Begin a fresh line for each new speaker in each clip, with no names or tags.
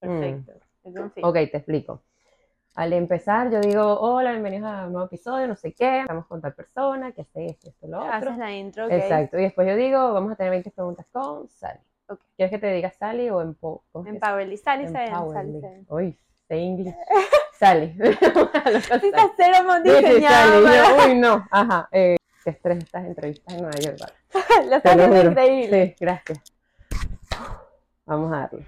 Perfecto. Te confío.
Ok, te explico. Al empezar, yo digo, hola, bienvenidos a un nuevo episodio, no sé qué, estamos con tal persona, que hace esto, esto, lo otro.
Haces la intro, ok.
Exacto. Y después yo digo, vamos a tener 20 preguntas con Sally.
Ok.
¿Quieres que te diga Sally o en po cómo es que
Empowerly. Sally, Sally, Sally.
Uy, say English. Sally.
Sí, está cero.
Yo, uy, no. Ajá. Eh, qué estrés estas entrevistas en Nueva York. vale.
Lo estás increíble.
Sí, gracias. Vamos a darle.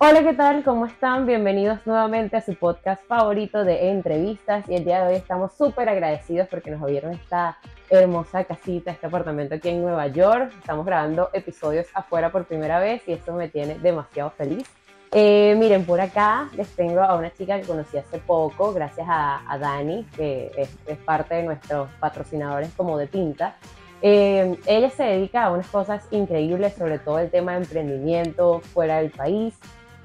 Hola, ¿qué tal? ¿Cómo están? Bienvenidos nuevamente a su podcast favorito de entrevistas. Y el día de hoy estamos súper agradecidos porque nos abrieron esta hermosa casita, este apartamento aquí en Nueva York. Estamos grabando episodios afuera por primera vez y esto me tiene demasiado feliz. Eh, miren, por acá les tengo a una chica que conocí hace poco, gracias a, a Dani, que es, es parte de nuestros patrocinadores como de Pinta. Eh, ella se dedica a unas cosas increíbles, sobre todo el tema de emprendimiento fuera del país.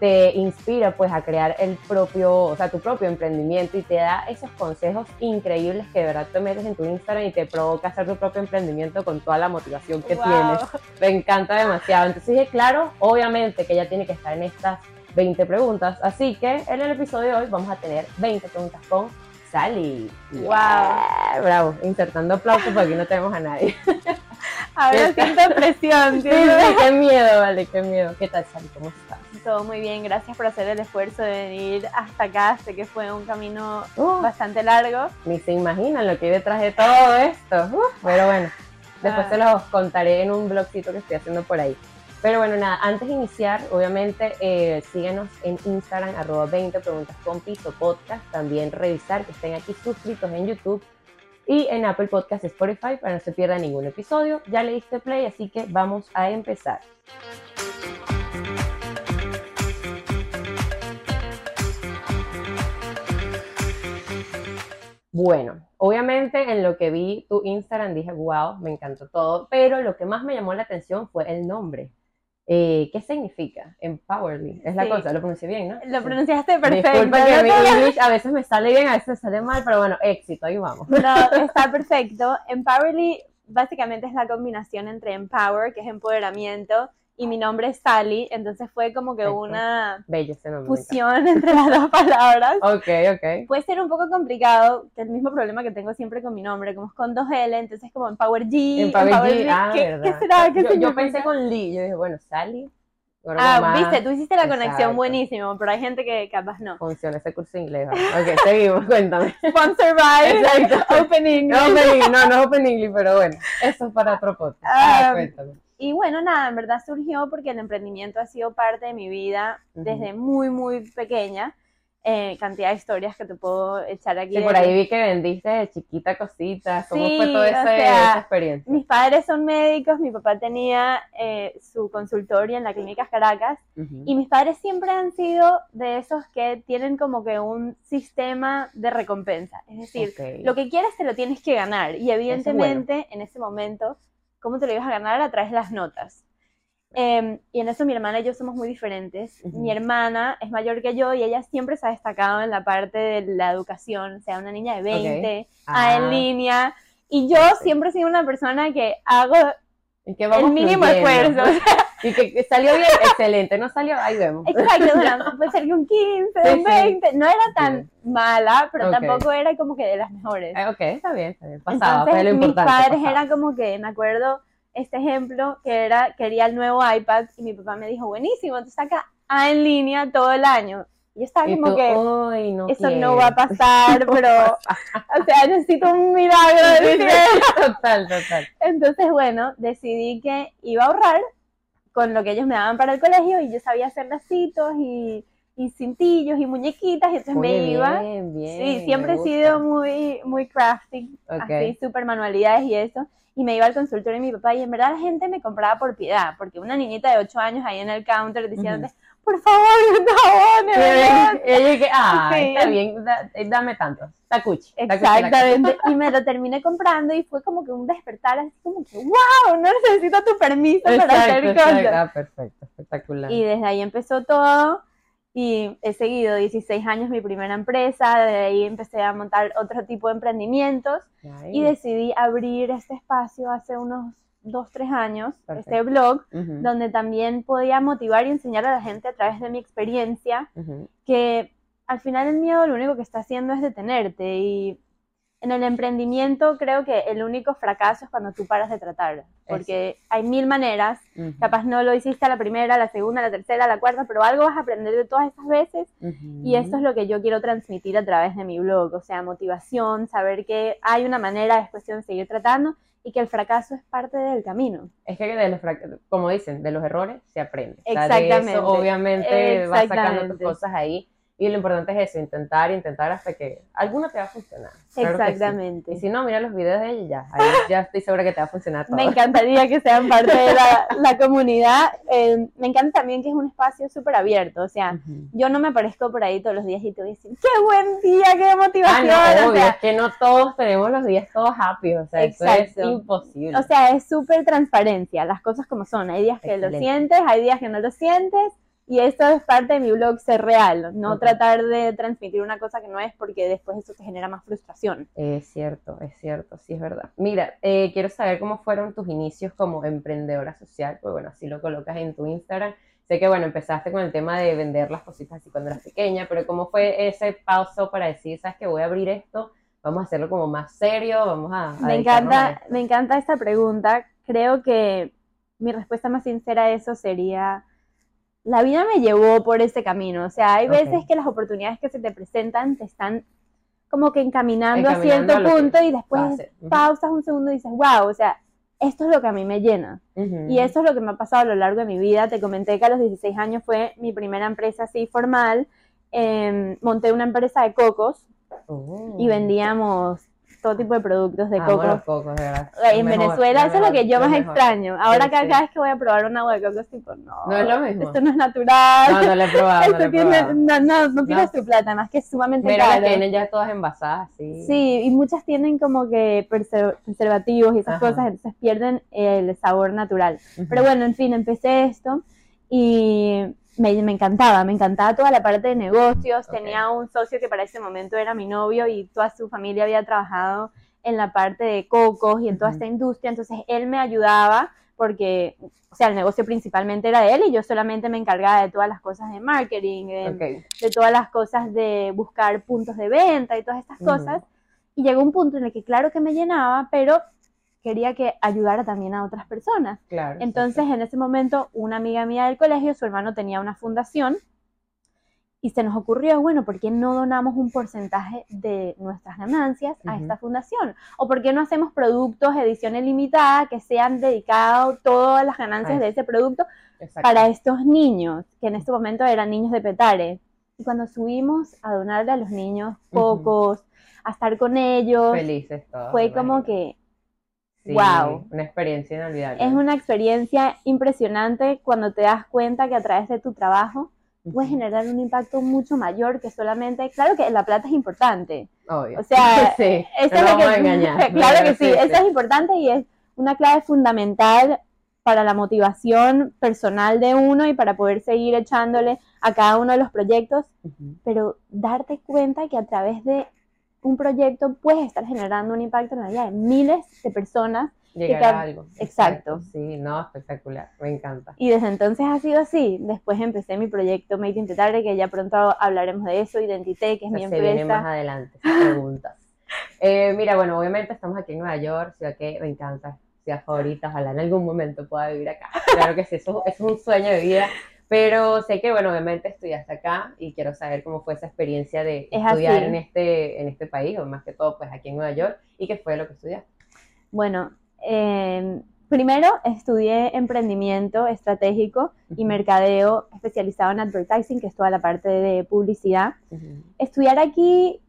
Te inspira pues a crear el propio, o sea, tu propio emprendimiento y te da esos consejos increíbles que de verdad te metes en tu Instagram y te provoca hacer tu propio emprendimiento con toda la motivación que
Wow.
tienes. Me encanta demasiado. Entonces dije, claro, obviamente que ella tiene que estar en estas 20 preguntas. Así que en el episodio de hoy vamos a tener 20 preguntas con Sally.
Wow.
Yeah, Bravo. Insertando aplausos porque aquí no tenemos a nadie.
Ahora siento presión.
Sí, sí, qué miedo, vale, qué miedo. ¿Qué tal, Sally? ¿Cómo estás?
Todo muy bien, gracias por hacer el esfuerzo de venir hasta acá. Sé que fue un camino
Uh,
bastante largo.
ni se imaginan lo que hay detrás de todo esto. Uh, pero bueno, después
Ah.
se los contaré en un blogcito que estoy haciendo por ahí. Pero bueno, nada, antes de iniciar, obviamente, eh, síganos en Instagram, arroba 20 preguntas con piso podcast. También revisar que estén aquí suscritos en YouTube y en Apple Podcast Spotify para no se pierda ningún episodio. Ya le diste play, así que vamos a empezar. Bueno, obviamente en lo que vi tu Instagram dije, wow, me encantó todo, pero lo que más me llamó la atención fue el nombre. Eh, ¿Qué significa? Empowerly, es la
Sí.
cosa, lo pronuncié bien, ¿no?
Lo pronunciaste perfecto.
Disculpa que
no
mi English a veces me sale bien, a veces me sale mal, pero bueno, éxito, ahí vamos.
No, está perfecto. Empowerly básicamente es la combinación entre empower, que es empoderamiento, y mi nombre es Sally, entonces fue como que
Perfecto.
una
Bello
fusión entre las dos palabras.
Ok, ok.
Puede ser un poco complicado, que el mismo problema que tengo siempre con mi nombre, como es con dos L, entonces como Empower G,
Empower
Empower
G,
G,
ah,
¿qué, qué será? ¿Qué
yo, yo pensé con Lee, yo dije, bueno, Sally.
Ah,
más
viste, tú hiciste la conexión
Exacto.
buenísimo, pero hay gente que capaz no.
Funciona ese curso de inglés. Ok, seguimos, cuéntame.
Sponsor by
Exacto.
Open English.
No, open English, no, no es Open English, pero bueno, eso es para otro podcast. Ah,
Ah,
cuéntame.
Y bueno, nada, en verdad surgió porque el emprendimiento ha sido parte de mi vida desde muy, muy pequeña. Eh, cantidad de historias que te puedo echar aquí.
Sí, por ahí vi que vendiste de chiquita cositas. ¿Cómo
Sí,
fue toda esa,
sea,
esa experiencia?
Mis padres son médicos, mi papá tenía eh, su consultorio en la Clínica Caracas y mis padres siempre han sido de esos que tienen como que un sistema de recompensa. Es decir, lo que quieres te lo tienes que ganar y evidentemente en ese momento, ¿cómo te lo ibas a ganar? A través de las notas. Eh, y en eso mi hermana y yo somos muy diferentes.
Ujú.
Mi hermana es mayor que yo y ella siempre se ha destacado en la parte de la educación, o sea, una niña de 20, a
Ah,
en línea. Y yo siempre he sido una persona que hago
y que vamos
el mínimo esfuerzo.
Y que, que salió bien, excelente. No salió, ahí vemos.
Exacto, bueno, puede ser que un 15,
Sí,
un
sí.
20. No era tan mala, pero
Ok.
tampoco era como que de las mejores.
Eh, ok, está bien, está bien. Pasaba,
Entonces,
lo
mis padres
pasaba.
eran como que, me acuerdo, este ejemplo, que era, quería el nuevo iPad y mi papá me dijo, buenísimo, entonces saca A en línea todo el año. Y yo estaba
Y
como
tú,
que,
"Ay, no
eso
quiero".
no va a pasar, pero, o sea, necesito un milagro. Cielo.
Total, total.
Entonces, bueno, decidí que iba a ahorrar con lo que ellos me daban para el colegio y yo sabía hacer lacitos y, y cintillos y muñequitas, y entonces me iba.
Bien, bien.
Sí, siempre he sido muy, muy crafty,
Ok.
así, súper manualidades y eso. Y me iba al consultorio de mi papá y en verdad la gente me compraba por piedad, porque una niñita de 8 años ahí en el counter diciéndote, por favor,
Sí, Y yo dije, ah,
Sí.
está bien, da- eh, dame tanto. Tacuchi.
Exactamente. Y me lo terminé comprando y fue como que un despertar así como que, wow, no necesito tu permiso para hacer
exacto.
cosas.
Ah, perfecto, espectacular.
Y desde ahí empezó todo y he seguido 16 años mi primera empresa, de ahí empecé a montar otro tipo de emprendimientos
Ay,
y decidí abrir este espacio hace unos 2, 3 años,
Perfecto.
este blog,
ujú,
donde también podía motivar y enseñar a la gente a través de mi experiencia
ujú.
que al final el miedo lo único que está haciendo es detenerte y en el emprendimiento creo que el único fracaso es cuando tú paras de tratar, porque hay mil maneras,
Ujú,
capaz no lo hiciste a la primera, a la segunda, a la tercera, a la cuarta, pero algo vas a aprender de todas esas veces
ujú.
y esto es lo que yo quiero transmitir a través de mi blog, o sea, motivación, saber que hay una manera, es cuestión de seguir tratando y que el fracaso es parte del camino.
Es que de los, como dicen, de los errores se aprende. O sea, de
Exactamente.
eso, obviamente vas sacando tus
Exactamente.
cosas ahí. Y lo importante es eso, intentar, intentar hasta que alguna te va a funcionar. Claro que sí.
Exactamente.
Y si no, mira los videos de ella y ya. Ahí ya estoy segura que te va a funcionar todo.
Me encantaría que sean parte de la, la comunidad. Eh, me encanta también que es un espacio súper abierto. O sea,
Ujú.
yo no me aparezco por ahí todos los días y te voy a decir, ¡qué buen día! ¡Qué
Ah,
motivación!
no,
o,
obvio,
sea,
es que no todos tenemos los días todos happy, o sea, eso es
Exacto.
imposible.
o sea, es súper transparencia, las cosas como son. Hay días que lo
Excelente.
sientes, hay días que no lo sientes. Y esto es parte de mi blog, ser real. No tratar de transmitir una cosa que no es porque después eso te genera más frustración.
Es cierto, es cierto, sí es verdad. Mira, eh, quiero saber cómo fueron tus inicios como emprendedora social, pues bueno, así lo colocas en tu Instagram. Sé que, bueno, empezaste con el tema de vender las cositas así cuando eras pequeña, pero ¿cómo fue ese paso para decir, sabes que voy a abrir esto, vamos a hacerlo como más serio, vamos a... a
Me
a
encanta,
esto"?
me encanta esta pregunta. Creo que mi respuesta más sincera a eso sería, la vida me llevó por ese camino. O sea, hay veces que las oportunidades que se te presentan te están como que encaminando, a cierto
a
punto y después pausas un segundo y dices, wow, o sea, esto es lo que a mí me llena. Y eso es lo que me ha pasado a lo largo de mi vida. Te comenté que a los 16 años fue mi primera empresa así formal. Em, monté una empresa de cocos
Oh.
y vendíamos todo tipo de productos de
Amo
coco.
los cocos, de verdad.
Ay, En
mejor,
Venezuela eso es lo que yo más
mejor.
extraño. Ahora cada, cada vez que voy a probar un agua de coco es tipo, no,
No es lo mismo.
esto no es natural.
No, no lo he probado, no
esto
he
tiene,
probado.
no, no, no
No.
tu plata, además que es sumamente
Mira, las
caro.
tienen ya todas envasadas, sí.
Sí, y muchas tienen como que preser- preservativos y esas
Ajá.
cosas, entonces pierden el sabor natural. Pero bueno, en fin, empecé esto y me, me encantaba, me encantaba toda la parte de negocios. Tenía un socio que para ese momento era mi novio y toda su familia había trabajado en la parte de cocos y en toda esta industria, entonces él me ayudaba porque, o sea, el negocio principalmente era de él y yo solamente me encargaba de todas las cosas de marketing, de, todas las cosas de buscar puntos de venta y todas estas cosas. Y llegó un punto en el que claro que me llenaba, pero quería que ayudara también a otras personas.
Claro.
Entonces, en ese momento, una amiga mía del colegio, su hermano tenía una fundación y se nos ocurrió, bueno, ¿por qué no donamos un porcentaje de nuestras ganancias a esta fundación? ¿O por qué no hacemos productos edición ilimitada que sean dedicados todas las ganancias de ese producto para estos niños, que en este momento eran niños de Petare? Y cuando subimos a donarle a los niños pocos, a estar con ellos,
Felices todos.
fue como que
Sí,
wow.
Una experiencia inolvidable.
es una experiencia impresionante cuando te das cuenta que a través de tu trabajo puedes generar un impacto mucho mayor que solamente, claro que la plata es importante,
Obvio.
o sea,
sí.
eso es lo que,
engañar.
claro que sí, eso es importante y es una clave fundamental para la motivación personal de uno y para poder seguir echándole a cada uno de los proyectos,
Ujú.
pero darte cuenta que a través de un proyecto puedes estar generando un impacto en la vida de miles de personas
Llegar a algo.
Exacto.
Sí, no, espectacular. Me encanta.
Y desde entonces ha sido así. Después empecé mi proyecto Made in Petare, que ya pronto hablaremos de eso, Identité, que es mi
Se viene más
empresa.
adelante preguntas. Eh, mira, bueno, obviamente estamos aquí en Nueva York, ciudad que me encanta, ciudad favorita, ojalá en algún momento pueda vivir acá. Claro que sí, eso, eso es un sueño de vida, pero sé que, bueno, obviamente estudiaste acá y quiero saber cómo fue esa experiencia de
Es
estudiar
así.
en este, en este país, o más que todo, pues aquí en Nueva York, y qué fue lo que estudiaste.
Bueno, eh, primero estudié emprendimiento estratégico y mercadeo especializado en advertising, que es toda la parte de publicidad. Estudiar aquí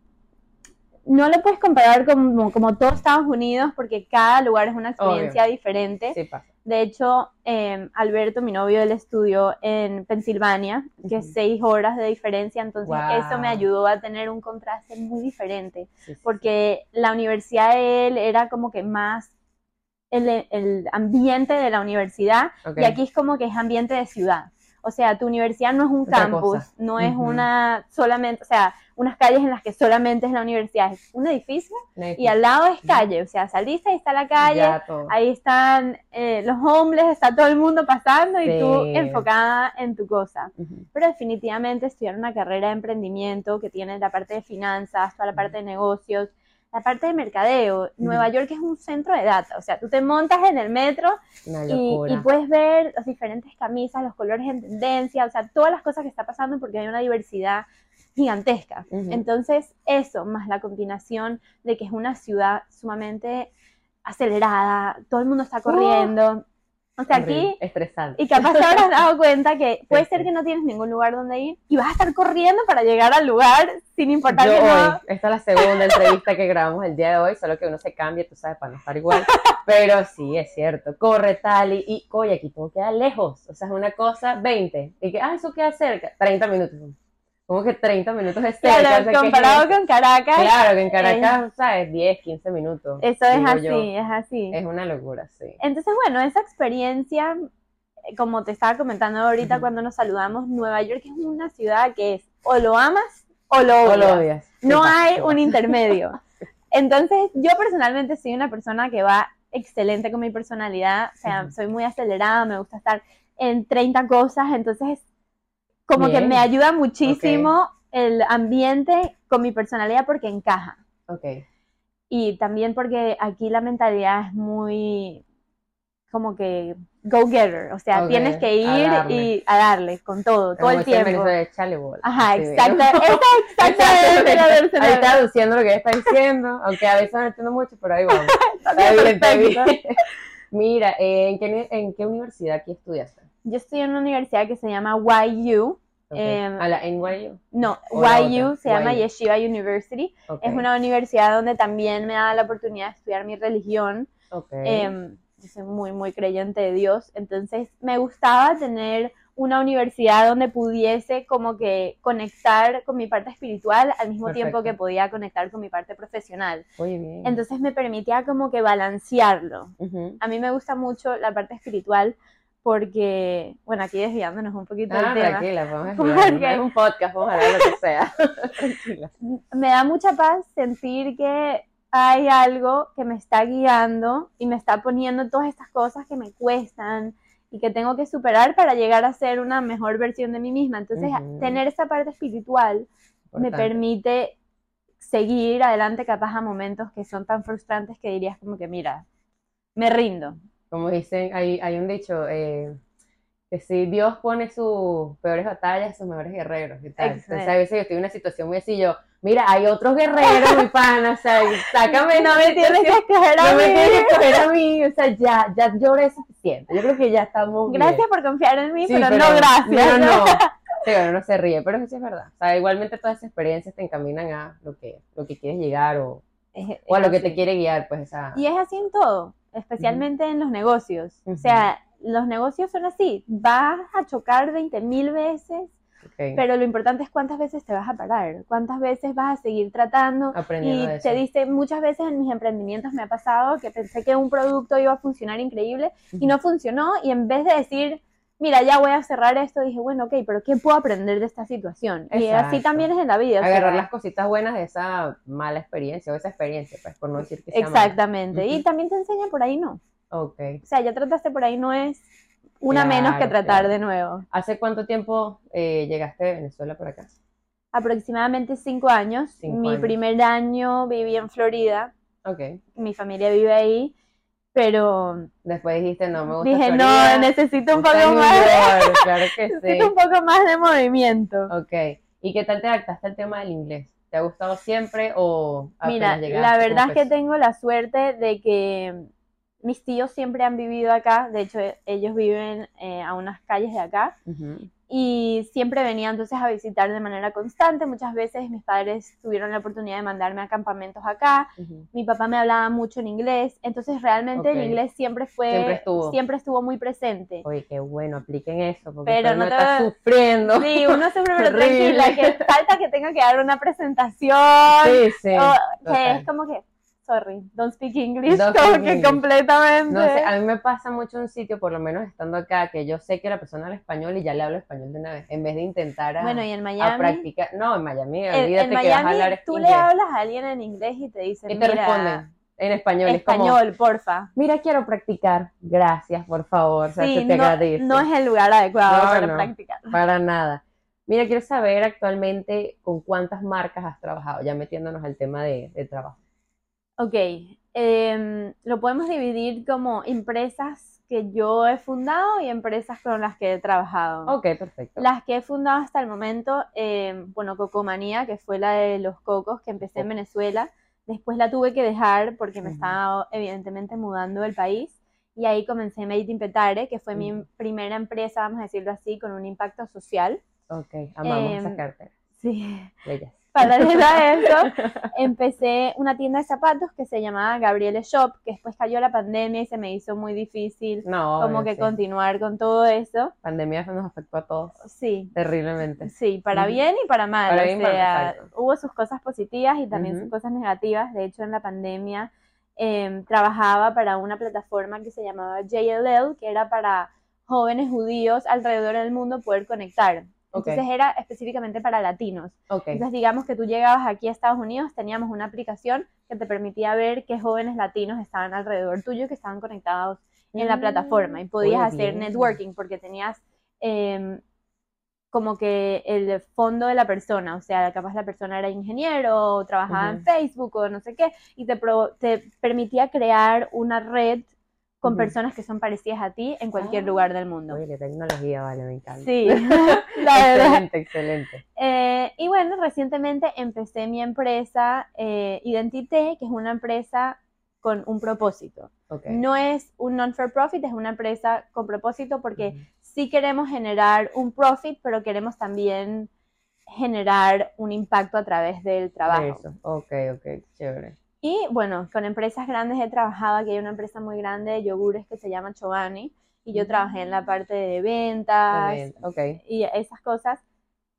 no lo puedes comparar como, como todo Estados Unidos, porque cada lugar es una experiencia diferente.
Sí, pasa.
De hecho, eh, Alberto, mi novio, él estudió en Pensilvania, que es seis horas de diferencia, entonces eso me
Wow.
ayudó a tener un contraste muy diferente,
Sí, sí,
porque la universidad de él era como que más el, el ambiente de la universidad y aquí es como que es ambiente de ciudad. O sea, tu universidad no es un
Otra
campus,
cosa.
no es una solamente, o sea, unas calles en las que solamente es la universidad, es un edificio y al lado es calle, o sea, saliste y está la calle,
Ya
ahí están eh, los homeless, está todo el mundo pasando y tú enfocada en tu cosa. Pero definitivamente estudiar una carrera de emprendimiento que tiene la parte de finanzas, toda la parte de negocios, la parte de mercadeo. Nueva York es un centro de data, o sea, tú te montas en el metro y, puedes ver las diferentes camisas, los colores en tendencia, o sea, todas las cosas que está pasando porque hay una diversidad gigantesca. Entonces, eso, más la combinación de que es una ciudad sumamente acelerada, todo el mundo está corriendo. O sea,
Horrible,
aquí,
Estresante.
y capaz te habrás dado cuenta que puede ser que no tienes ningún lugar donde ir y vas a estar corriendo para llegar al lugar sin importar
Yo
que
hoy,
no.
esta es la segunda entrevista que grabamos el día de hoy, solo que uno se cambia, tú sabes, para no estar igual. Pero sí, es cierto, corre tal y, y oye, aquí todo queda lejos. O sea, es una cosa, 20. Y que, ah, eso queda cerca, 30 minutos. Como que 30 minutos es cerca.
Claro,
o sea, ¿qué es
comparado con Caracas,
Claro, que en Caracas, ¿sabes? 10, 15 minutos.
eso es así,
yo.
es así.
Es una locura, sí.
Entonces, bueno, esa experiencia, eh, como te estaba comentando ahorita cuando nos saludamos, Nueva York es una ciudad que es o lo amas o lo
O
odias.
lo odias.
No
Sí,
hay
sí,
un intermedio. Entonces, yo personalmente soy una persona que va excelente con mi personalidad, o sea, soy muy acelerada, me gusta estar en 30 cosas, entonces como que me ayuda muchísimo el ambiente con mi personalidad porque encaja.
Ok.
Y también porque aquí la mentalidad es muy como que go-getter, o sea, tienes que
a
ir
darle.
y a darle con todo, todo el tiempo.
Échale bola.
Ajá, exacto. Esa es exactamente
Ahí traduciendo lo que está diciendo, aunque a veces no entiendo mucho, pero ahí vamos. Está bien, está
Perfecto.
bien. Mira, ¿en, qué, ¿en qué universidad aquí estudiaste?
Yo estoy en una universidad que se llama YU.
Ok.
Em,
¿A la NYU?
No, YU se llama
YU.
Yeshiva University. Es una universidad donde también me da la oportunidad de estudiar mi religión.
ok.
Em, yo soy muy, muy creyente de Dios. Entonces, me gustaba tener una universidad donde pudiese como que conectar con mi parte espiritual al mismo tiempo que podía conectar con mi parte profesional.
Oye, bien.
Entonces, me permitía como que balancearlo. A mí me gusta mucho la parte espiritual porque, bueno, aquí desviándonos un poquito
Ah,
del tema.
tranquila, vamos a
Porque-
un podcast, vamos a hablar de lo que sea. tranquila.
me da mucha paz sentir que hay algo que me está guiando y me está poniendo todas estas cosas que me cuestan y que tengo que superar para llegar a ser una mejor versión de mí misma. Entonces, tener esa parte espiritual me permite seguir adelante capaz a momentos que son tan frustrantes que dirías como que, mira, me rindo.
Como dicen, hay, hay un dicho, eh, que si Dios pone sus peores batallas, sus mejores guerreros y tal. Entonces a veces yo estoy en una situación muy así, yo, mira, hay otros guerreros, mi pana, o sea, sácame
No me tienes que escoger a
no me
mí.
tienes que escoger a mí, o sea, ya, ya lloré suficiente. Yo creo que ya estamos bien.
Gracias por confiar en mí,
Sí,
pero, no gracias.
pero no. Sí, bueno, no se ríe, pero eso sí es verdad. O sea, igualmente todas esas experiencias te encaminan a lo que, lo que quieres llegar o,
Es-
o a lo que
así.
te quiere guiar, pues esa...
Y es así en todo, especialmente en los negocios. O sea, los negocios son así. Vas a chocar 20 mil veces, pero lo importante es cuántas veces te vas a parar, cuántas veces vas a seguir tratando.
aprendiendo
Y
eso.
te dice, muchas veces en mis emprendimientos me ha pasado que pensé que un producto iba a funcionar increíble y no funcionó. Y en vez de decir, mira, ya voy a cerrar esto, dije, bueno, ok, pero ¿qué puedo aprender de esta situación? Y así
Exacto.
también es en la vida. sea,
agarrar las cositas buenas de esa mala experiencia o esa experiencia, pues por no decir que sea mala.
Exactamente. Y también te enseña por ahí no.
Ok.
O sea, ya trataste por ahí no es una menos que tratar
claro.
de nuevo.
¿Hace cuánto tiempo eh, llegaste de Venezuela por acá?
Aproximadamente cinco años.
Cinco
Mi
años.
primer año viví en Florida,
Ok.
mi familia vive ahí, pero
Después dijiste, no, me gusta
dije, no, necesito un poco más,
York", claro que sí.
necesito un poco más de movimiento.
Ok. ¿Y qué tal te adaptaste al tema del inglés? ¿Te ha gustado siempre o
Mira,
llegaste?
la
¿Cómo
verdad es que tengo la suerte de que mis tíos siempre han vivido acá, de hecho ellos viven eh, a unas calles de acá,
Ujú.
Y siempre venía entonces a visitar de manera constante. Muchas veces mis padres tuvieron la oportunidad de mandarme a campamentos acá.
Ujú.
Mi papá me hablaba mucho en inglés, entonces realmente
Ok.
el inglés siempre fue
Siempre estuvo.
siempre estuvo muy presente.
Oye, qué bueno, apliquen eso, porque
Pero no te
está sufriendo.
Sí, uno siempre pero tranquila, que falta que tenga que dar una presentación,
Sí, sí.
o que es como que, sorry, don't speak English,
Don't
como
speak
que
English.
completamente.
No sé, a mí me pasa mucho un sitio, por lo menos estando acá, que yo sé que la persona habla español y ya le hablo español de una vez, en vez de intentar a,
bueno, y en
a
Miami,
practicar. No, en Miami,
en,
olvídate
en
que vas a
Miami
hablar
tú
inglés.
le hablas a alguien en inglés y te dicen,
y te
mira,
responden en español. Es como,
español, porfa.
mira, quiero practicar. Gracias, por favor. O sea,
Sí,
se te
no,
agradece.
no es el lugar adecuado
No,
para
no.
practicar.
Para nada. Mira, quiero saber actualmente con cuántas marcas has trabajado, ya metiéndonos al tema de, de trabajo.
Ok, em, lo podemos dividir como empresas que yo he fundado y empresas con las que he trabajado.
Ok, perfecto.
Las que he fundado hasta el momento, em, bueno, Cocomanía, que fue la de los cocos que empecé en. Venezuela. Después la tuve que dejar porque me estaba evidentemente mudando del país. Y ahí comencé Made in Petare, que fue mi primera empresa, vamos a decirlo así, con un impacto social.
Ok, amamos
Em,
esa cartera.
Sí.
Bellas.
Paralelo a eso, empecé una tienda de zapatos que se llamaba Gabriele Shop, que después cayó la pandemia y se me hizo muy difícil
No,
como
obvio,
que
sí.
continuar con todo eso.
Pandemia nos afectó a todos
Sí,
terriblemente.
sí, para bien y para mal.
Para
o
bien para
sea,
exacto.
hubo sus cosas positivas y también sus cosas negativas. De hecho, en la pandemia em, trabajaba para una plataforma que se llamaba JLL, que era para jóvenes judíos alrededor del mundo poder conectar. Entonces era específicamente para latinos. Entonces, digamos que tú llegabas aquí a Estados Unidos, teníamos una aplicación que te permitía ver qué jóvenes latinos estaban alrededor tuyo, que estaban conectados en la
Mm,
plataforma y podías hacer
bien.
networking porque tenías em, como que el fondo de la persona, o sea, capaz la persona era ingeniero o trabajaba en. Facebook o no sé qué, y te, pro- te permitía crear una red con personas que son parecidas a ti en cualquier
Ah,
lugar del mundo.
Oye, qué tecnología, vale, me encanta.
Sí, la verdad.
excelente, excelente.
Eh, y bueno, recientemente empecé mi empresa eh, Identité, que es una empresa con un propósito.
Ok.
No es un non-for-profit, es una empresa con propósito porque sí queremos generar un profit, pero queremos también generar un impacto a través del trabajo.
Eso, ok, ok, chévere.
Y bueno, con empresas grandes he trabajado. Aquí hay una empresa muy grande de yogures que se llama Chobani y yo trabajé en la parte de ventas, y esas cosas.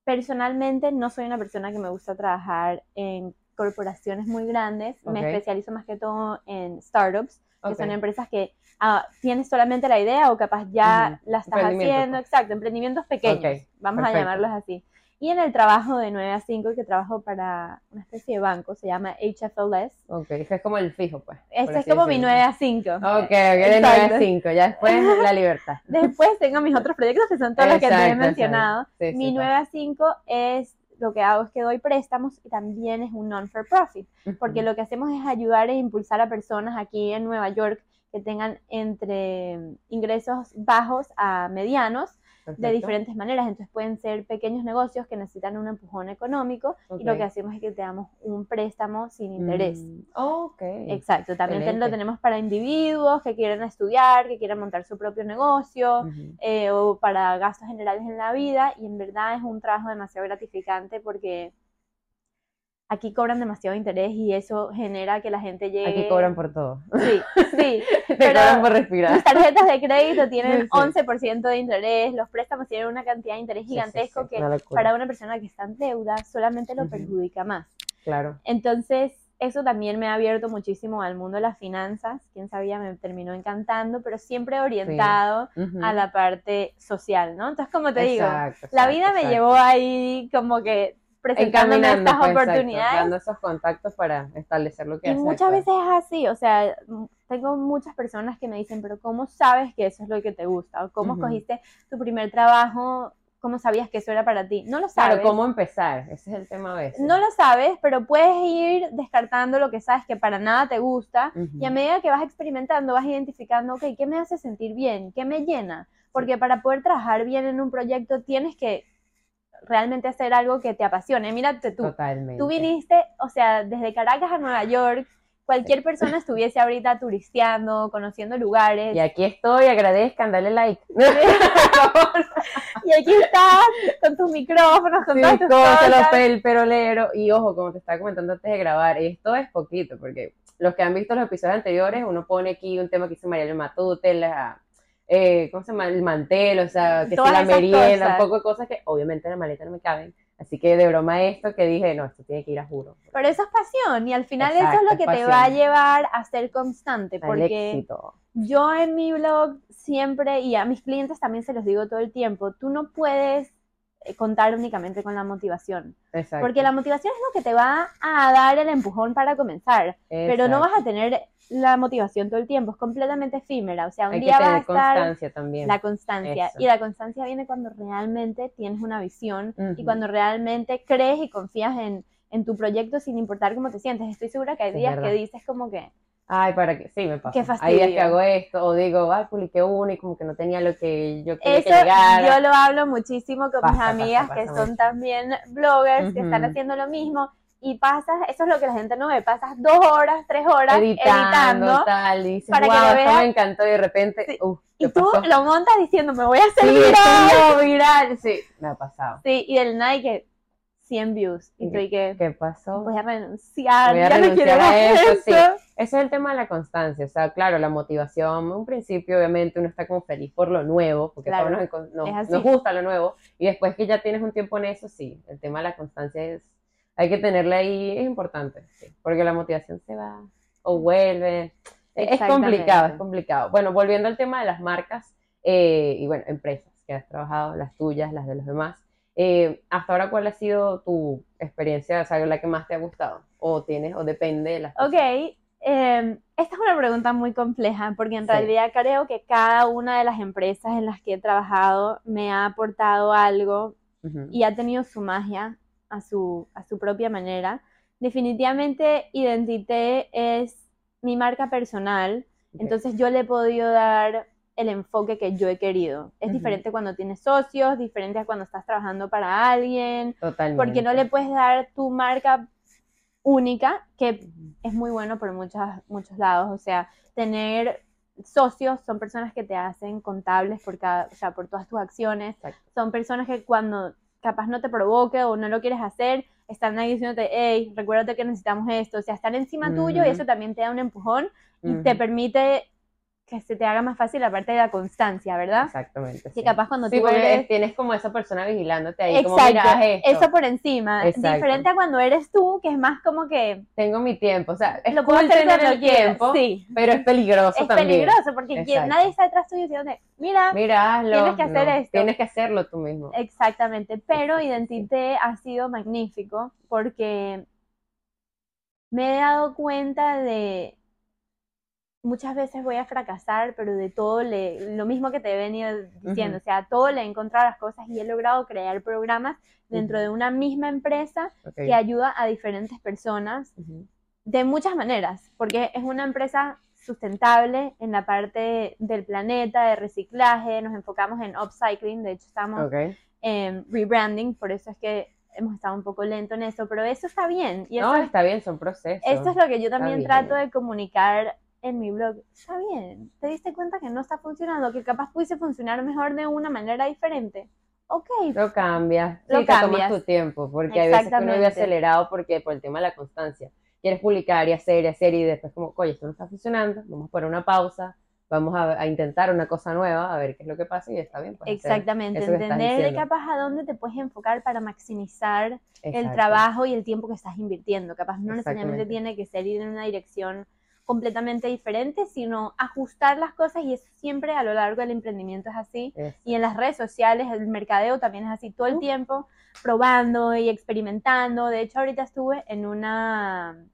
Personalmente no soy una persona que me gusta trabajar en corporaciones muy grandes, me especializo más que todo en startups, que son empresas que ah, tienes solamente la idea o capaz ya
Ujú.
la estás haciendo,
pues.
exacto, emprendimientos pequeños, vamos a llamarlos así. Y en el trabajo de 9 a 5, que trabajo para una especie de banco, se llama HFLS.
Ok, ese es como el fijo, pues.
Este es como mi
decirlo.
9 a 5.
Ok, ok, de 9 a
Exacto.
5, ya después la libertad.
Después tengo mis otros proyectos que son todos los que te he mencionado.
Sí, sí,
Mi
pues.
9 a 5 es lo que hago es que doy préstamos y también es un non-for-profit, porque lo que hacemos es ayudar e impulsar a personas aquí en Nueva York que tengan entre ingresos bajos a medianos de diferentes maneras. Entonces pueden ser pequeños negocios que necesitan un empujón económico y lo que hacemos es que te damos un préstamo sin interés.
Mm, ok.
Exacto, también ten- lo tenemos para individuos que quieren estudiar, que quieren montar su propio negocio, eh, o para gastos generales en la vida y en verdad es un trabajo demasiado gratificante porque aquí cobran demasiado interés y eso genera que la gente llegue.
Aquí cobran por todo.
Sí, sí.
Te
Pero-
cobran por respirar.
Las tarjetas de crédito tienen
Sí, sí.
11% de interés, los préstamos tienen una cantidad de interés gigantesco
sí,
que
una
para una persona que está en deuda solamente lo perjudica más.
Claro.
Entonces, eso también me ha abierto muchísimo al mundo de las finanzas. Quién sabía, me terminó encantando, pero siempre orientado a la parte social, ¿no? Entonces, como te digo,
Exacto,
la
exacto,
vida me llevó ahí como que presentándome
Encaminando,
estas
pues, exacto,
oportunidades.
dando esos contactos para establecer lo que
Y
haces
muchas veces es así, o sea, tengo muchas personas que me dicen, pero ¿cómo sabes que eso es lo que te gusta? ¿O cómo
Ujú.
escogiste tu primer trabajo? ¿Cómo sabías que eso era para ti? No lo sabes.
Claro, ¿cómo empezar? Ese es el tema a veces.
No lo sabes, pero puedes ir descartando lo que sabes que para nada te gusta
Ujú.
y a medida que vas experimentando vas identificando, ok, ¿qué me hace sentir bien? ¿Qué me llena? Porque para poder trabajar bien en un proyecto tienes que realmente hacer algo que te apasione. Mírate tú,
Totalmente.
tú viniste, o sea, desde Caracas a Nueva York cualquier persona estuviese ahorita turisteando, conociendo lugares.
Y aquí estoy, agradezcan, dale like.
y aquí estás con tus micrófonos, con
Sí,
todas tus cosas.
el perolero. Y ojo, como te estaba comentando antes de grabar, esto es poquito, porque los que han visto los episodios anteriores, uno pone aquí un tema que dice Mariela Matute, la, eh, ¿cómo se llama? El mantel, o sea, que
Todas
si la merienda,
cosas.
un poco de cosas que obviamente en la maleta no me caben. Así que de broma esto que dije, no, esto tiene que ir a juro.
Pero eso es pasión y al final eso es lo que te va a llevar a ser constante, porque yo en mi blog siempre, y a mis clientes también se los digo todo el tiempo, tú no puedes contar únicamente con la motivación,
Exacto.
porque la motivación es lo que te va a dar el empujón para comenzar, pero no vas a tener la motivación todo el tiempo, es completamente efímera, o sea, un
Hay que
día va a estar
constancia también.
la constancia,
Eso.
y la constancia viene cuando realmente tienes una visión y
Ujú.
cuando realmente crees y confías en, en tu proyecto sin importar cómo te sientes. Estoy segura que hay
Es
días
verdad.
que dices como que,
Ay, para que, sí, me pasa.
Qué
Hay días
fastidio.
que hago esto, o digo, ay, publiqué uno y como que no tenía lo que yo quería
eso
que llegara.
yo lo hablo muchísimo con mis
Pasa, pasa,
amigas que
pasa
son
mucho.
también bloggers, que están haciendo lo mismo. Y pasas, eso es lo que la gente no ve, pasas dos horas, tres horas
editando,
editando,
tal, y dices,
para que
wow,
lo
esto
vean".
me encantó y de repente,
Sí.
uff,
y
¿qué
tú
pasó?
lo montas diciendo, me voy a hacer
Sí,
viral.
viral, sí, me ha pasado.
Sí, y del que 100 views. Y
¿Y
estoy que
¿Qué pasó?
voy a renunciar,
Voy a
ya no quiero
a eso, sí. Ese es el tema de la constancia, o sea, claro, la motivación, un principio obviamente uno está como feliz por lo nuevo, porque
Claro,
todos nos, gusta lo nuevo, y después que ya tienes un tiempo en eso, sí, el tema de la constancia es, hay que tenerla ahí, es importante, sí, porque la motivación se va o vuelve, es complicado, es complicado. Bueno, volviendo al tema de las marcas, eh, y bueno, empresas que has trabajado, las tuyas, las de los demás, eh, hasta ahora, ¿cuál ha sido tu experiencia, o sea, la que más te ha gustado? O tienes, o depende de las
Ok, eh, esta es una pregunta muy compleja porque en
Sí.
realidad creo que cada una de las empresas en las que he trabajado me ha aportado algo y ha tenido su magia a su, a su propia manera. Definitivamente Identité es mi marca personal, entonces yo le he podido dar el enfoque que yo he querido. Es diferente cuando tienes socios, diferente a cuando estás trabajando para alguien,
Totalmente.
porque no le puedes dar tu marca única, que es muy bueno por muchos, muchos lados. O sea, tener socios son personas que te hacen contables por cada, o sea, por todas tus acciones.
Exacto.
Son personas que cuando capaz no te provoque o no lo quieres hacer, están ahí diciéndote, hey, recuérdate que necesitamos esto. O sea, están encima tuyo y eso también te da un empujón y te permite que se te haga más fácil la parte de la constancia, ¿verdad?
Exactamente.
Que
sí.
capaz cuando
Sí,
tú eres...
tienes como esa persona vigilándote ahí, como
Exacto,
mira, haz esto,
eso por encima.
Exacto.
Diferente a cuando eres tú, que es más como que
tengo mi tiempo, o sea, es
lo puedo
cool
hacer
tener el tiempo,
Sí,
pero es peligroso
es
también.
peligroso porque quien- nadie está detrás tuyo diciendo, mira,
Mira, hazlo,
Tienes que hacer
no,
esto.
Tienes que hacerlo tú mismo.
exactamente. Pero. Identité ha sido magnífico porque me he dado cuenta de muchas veces voy a fracasar, pero de todo le, lo mismo que te he venido diciendo,
Ujú.
o sea, todo le he encontrado las cosas y he logrado crear programas dentro
Ujú.
de una misma empresa
Ok.
que ayuda a diferentes personas
Ujú.
de muchas maneras, porque es una empresa sustentable en la parte del planeta, de reciclaje, nos enfocamos en upcycling, de hecho estamos
Ok.
en rebranding, por eso es que hemos estado un poco lento en eso, pero eso está bien, y eso,
No, está bien, son procesos.
esto es lo que yo también trato de comunicar en mi blog, está bien, te diste cuenta que no está funcionando, que capaz pudiese funcionar mejor de una manera diferente, ok,
Lo cambias,
Lo
sí, te tomas
cambias.
tu tiempo, porque hay veces que uno vive acelerado porque por el tema de la constancia. Quieres publicar y hacer y hacer y después como, oye, esto no está funcionando, vamos a poner una pausa, vamos a, a intentar una cosa nueva, a ver qué es lo que pasa y está bien. pues,
exactamente, entender de capaz a dónde te puedes enfocar para maximizar el
Exacto.
trabajo y el tiempo que estás invirtiendo. Capaz no necesariamente tiene que ser ir en una dirección completamente diferente, sino ajustar las cosas y eso siempre a lo largo del emprendimiento es así.
Es-
Y en las redes sociales, el mercadeo también es así todo el
Uh.
tiempo, probando y experimentando. De hecho, ahorita estuve en una,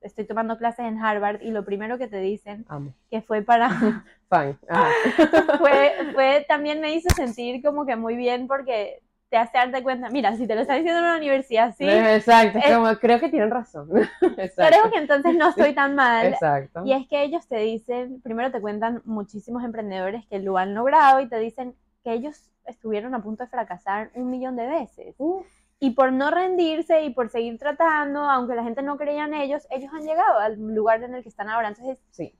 estoy tomando clases en Harvard y lo primero que te dicen,
amo.
que fue para,
Fine.
Fue, también me hizo sentir como que muy bien porque te hace darte cuenta, mira, si te lo está diciendo en una universidad, sí,
Exacto, es como, creo que tienen razón. Exacto.
creo que entonces no estoy tan mal.
Exacto.
Y es que ellos te dicen, primero te cuentan muchísimos emprendedores que lo han logrado y te dicen que ellos estuvieron a punto de fracasar un millón de veces. Y por no rendirse y por seguir tratando, aunque la gente no creía en ellos, ellos han llegado al lugar en el que están ahora. Entonces,
Sí,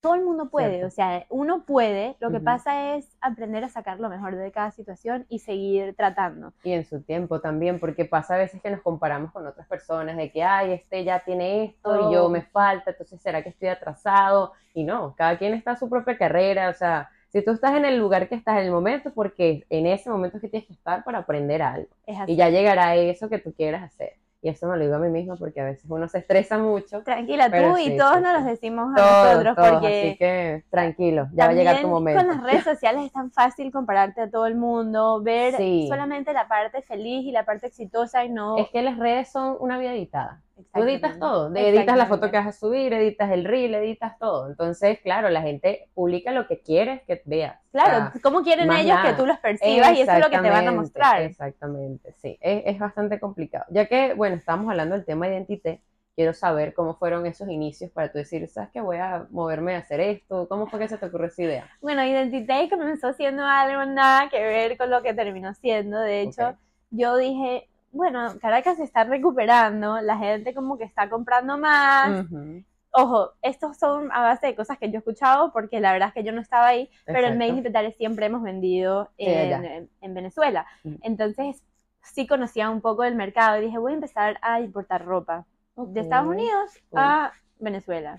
todo el mundo puede,
Cierto.
o sea, uno puede, lo que pasa es aprender a sacar lo mejor de cada situación y seguir tratando.
y en su tiempo también, porque pasa a veces que nos comparamos con otras personas de que, ay, este ya tiene esto y yo
Oh.
me falta, entonces será que estoy atrasado. Y no, cada quien está en su propia carrera, o sea, si tú estás en el lugar que estás en el momento, porque en ese momento es que tienes que estar para aprender algo. Y ya llegará eso que tú quieras hacer. Y eso me lo digo a mí misma porque a veces uno se estresa mucho.
Tranquila, tú
sí,
y todos
sí,
nos los decimos a
Todos,
nosotros
todos,
porque
así que tranquilo, ya va a llegar tu momento.
con las redes sociales es tan fácil compararte a todo el mundo, ver
Sí.
solamente la parte feliz y la parte exitosa y no...
Es que las redes son una vida editada. Tú editas todo, de- editas la foto que vas a subir, editas el reel, editas todo. Entonces, claro, la gente publica lo que quieres que veas. O
Claro,
sea,
¿cómo quieren ellos
nada.
que tú los percibas y eso es lo que te van a mostrar?
Exactamente, sí, es, es bastante complicado. Ya que, bueno, estamos hablando del tema identité, quiero saber cómo fueron esos inicios para tú decir, ¿sabes qué? Voy a moverme a hacer esto. ¿Cómo fue que se te ocurrió esa idea?
Bueno, Identité comenzó siendo algo nada que ver con lo que terminó siendo. De hecho,
Ok.
yo dije, bueno, Caracas se está recuperando, la gente como que está comprando más.
Ujú,
Ojo, estos son a base de cosas que yo he escuchado porque la verdad es que yo no estaba ahí, pero en
exacto.
Petare siempre hemos vendido en,
allá.
en- en Venezuela.
Ujú.
Entonces sí conocía un poco del mercado y dije, voy a empezar a importar ropa de Estados. Unidos a Venezuela.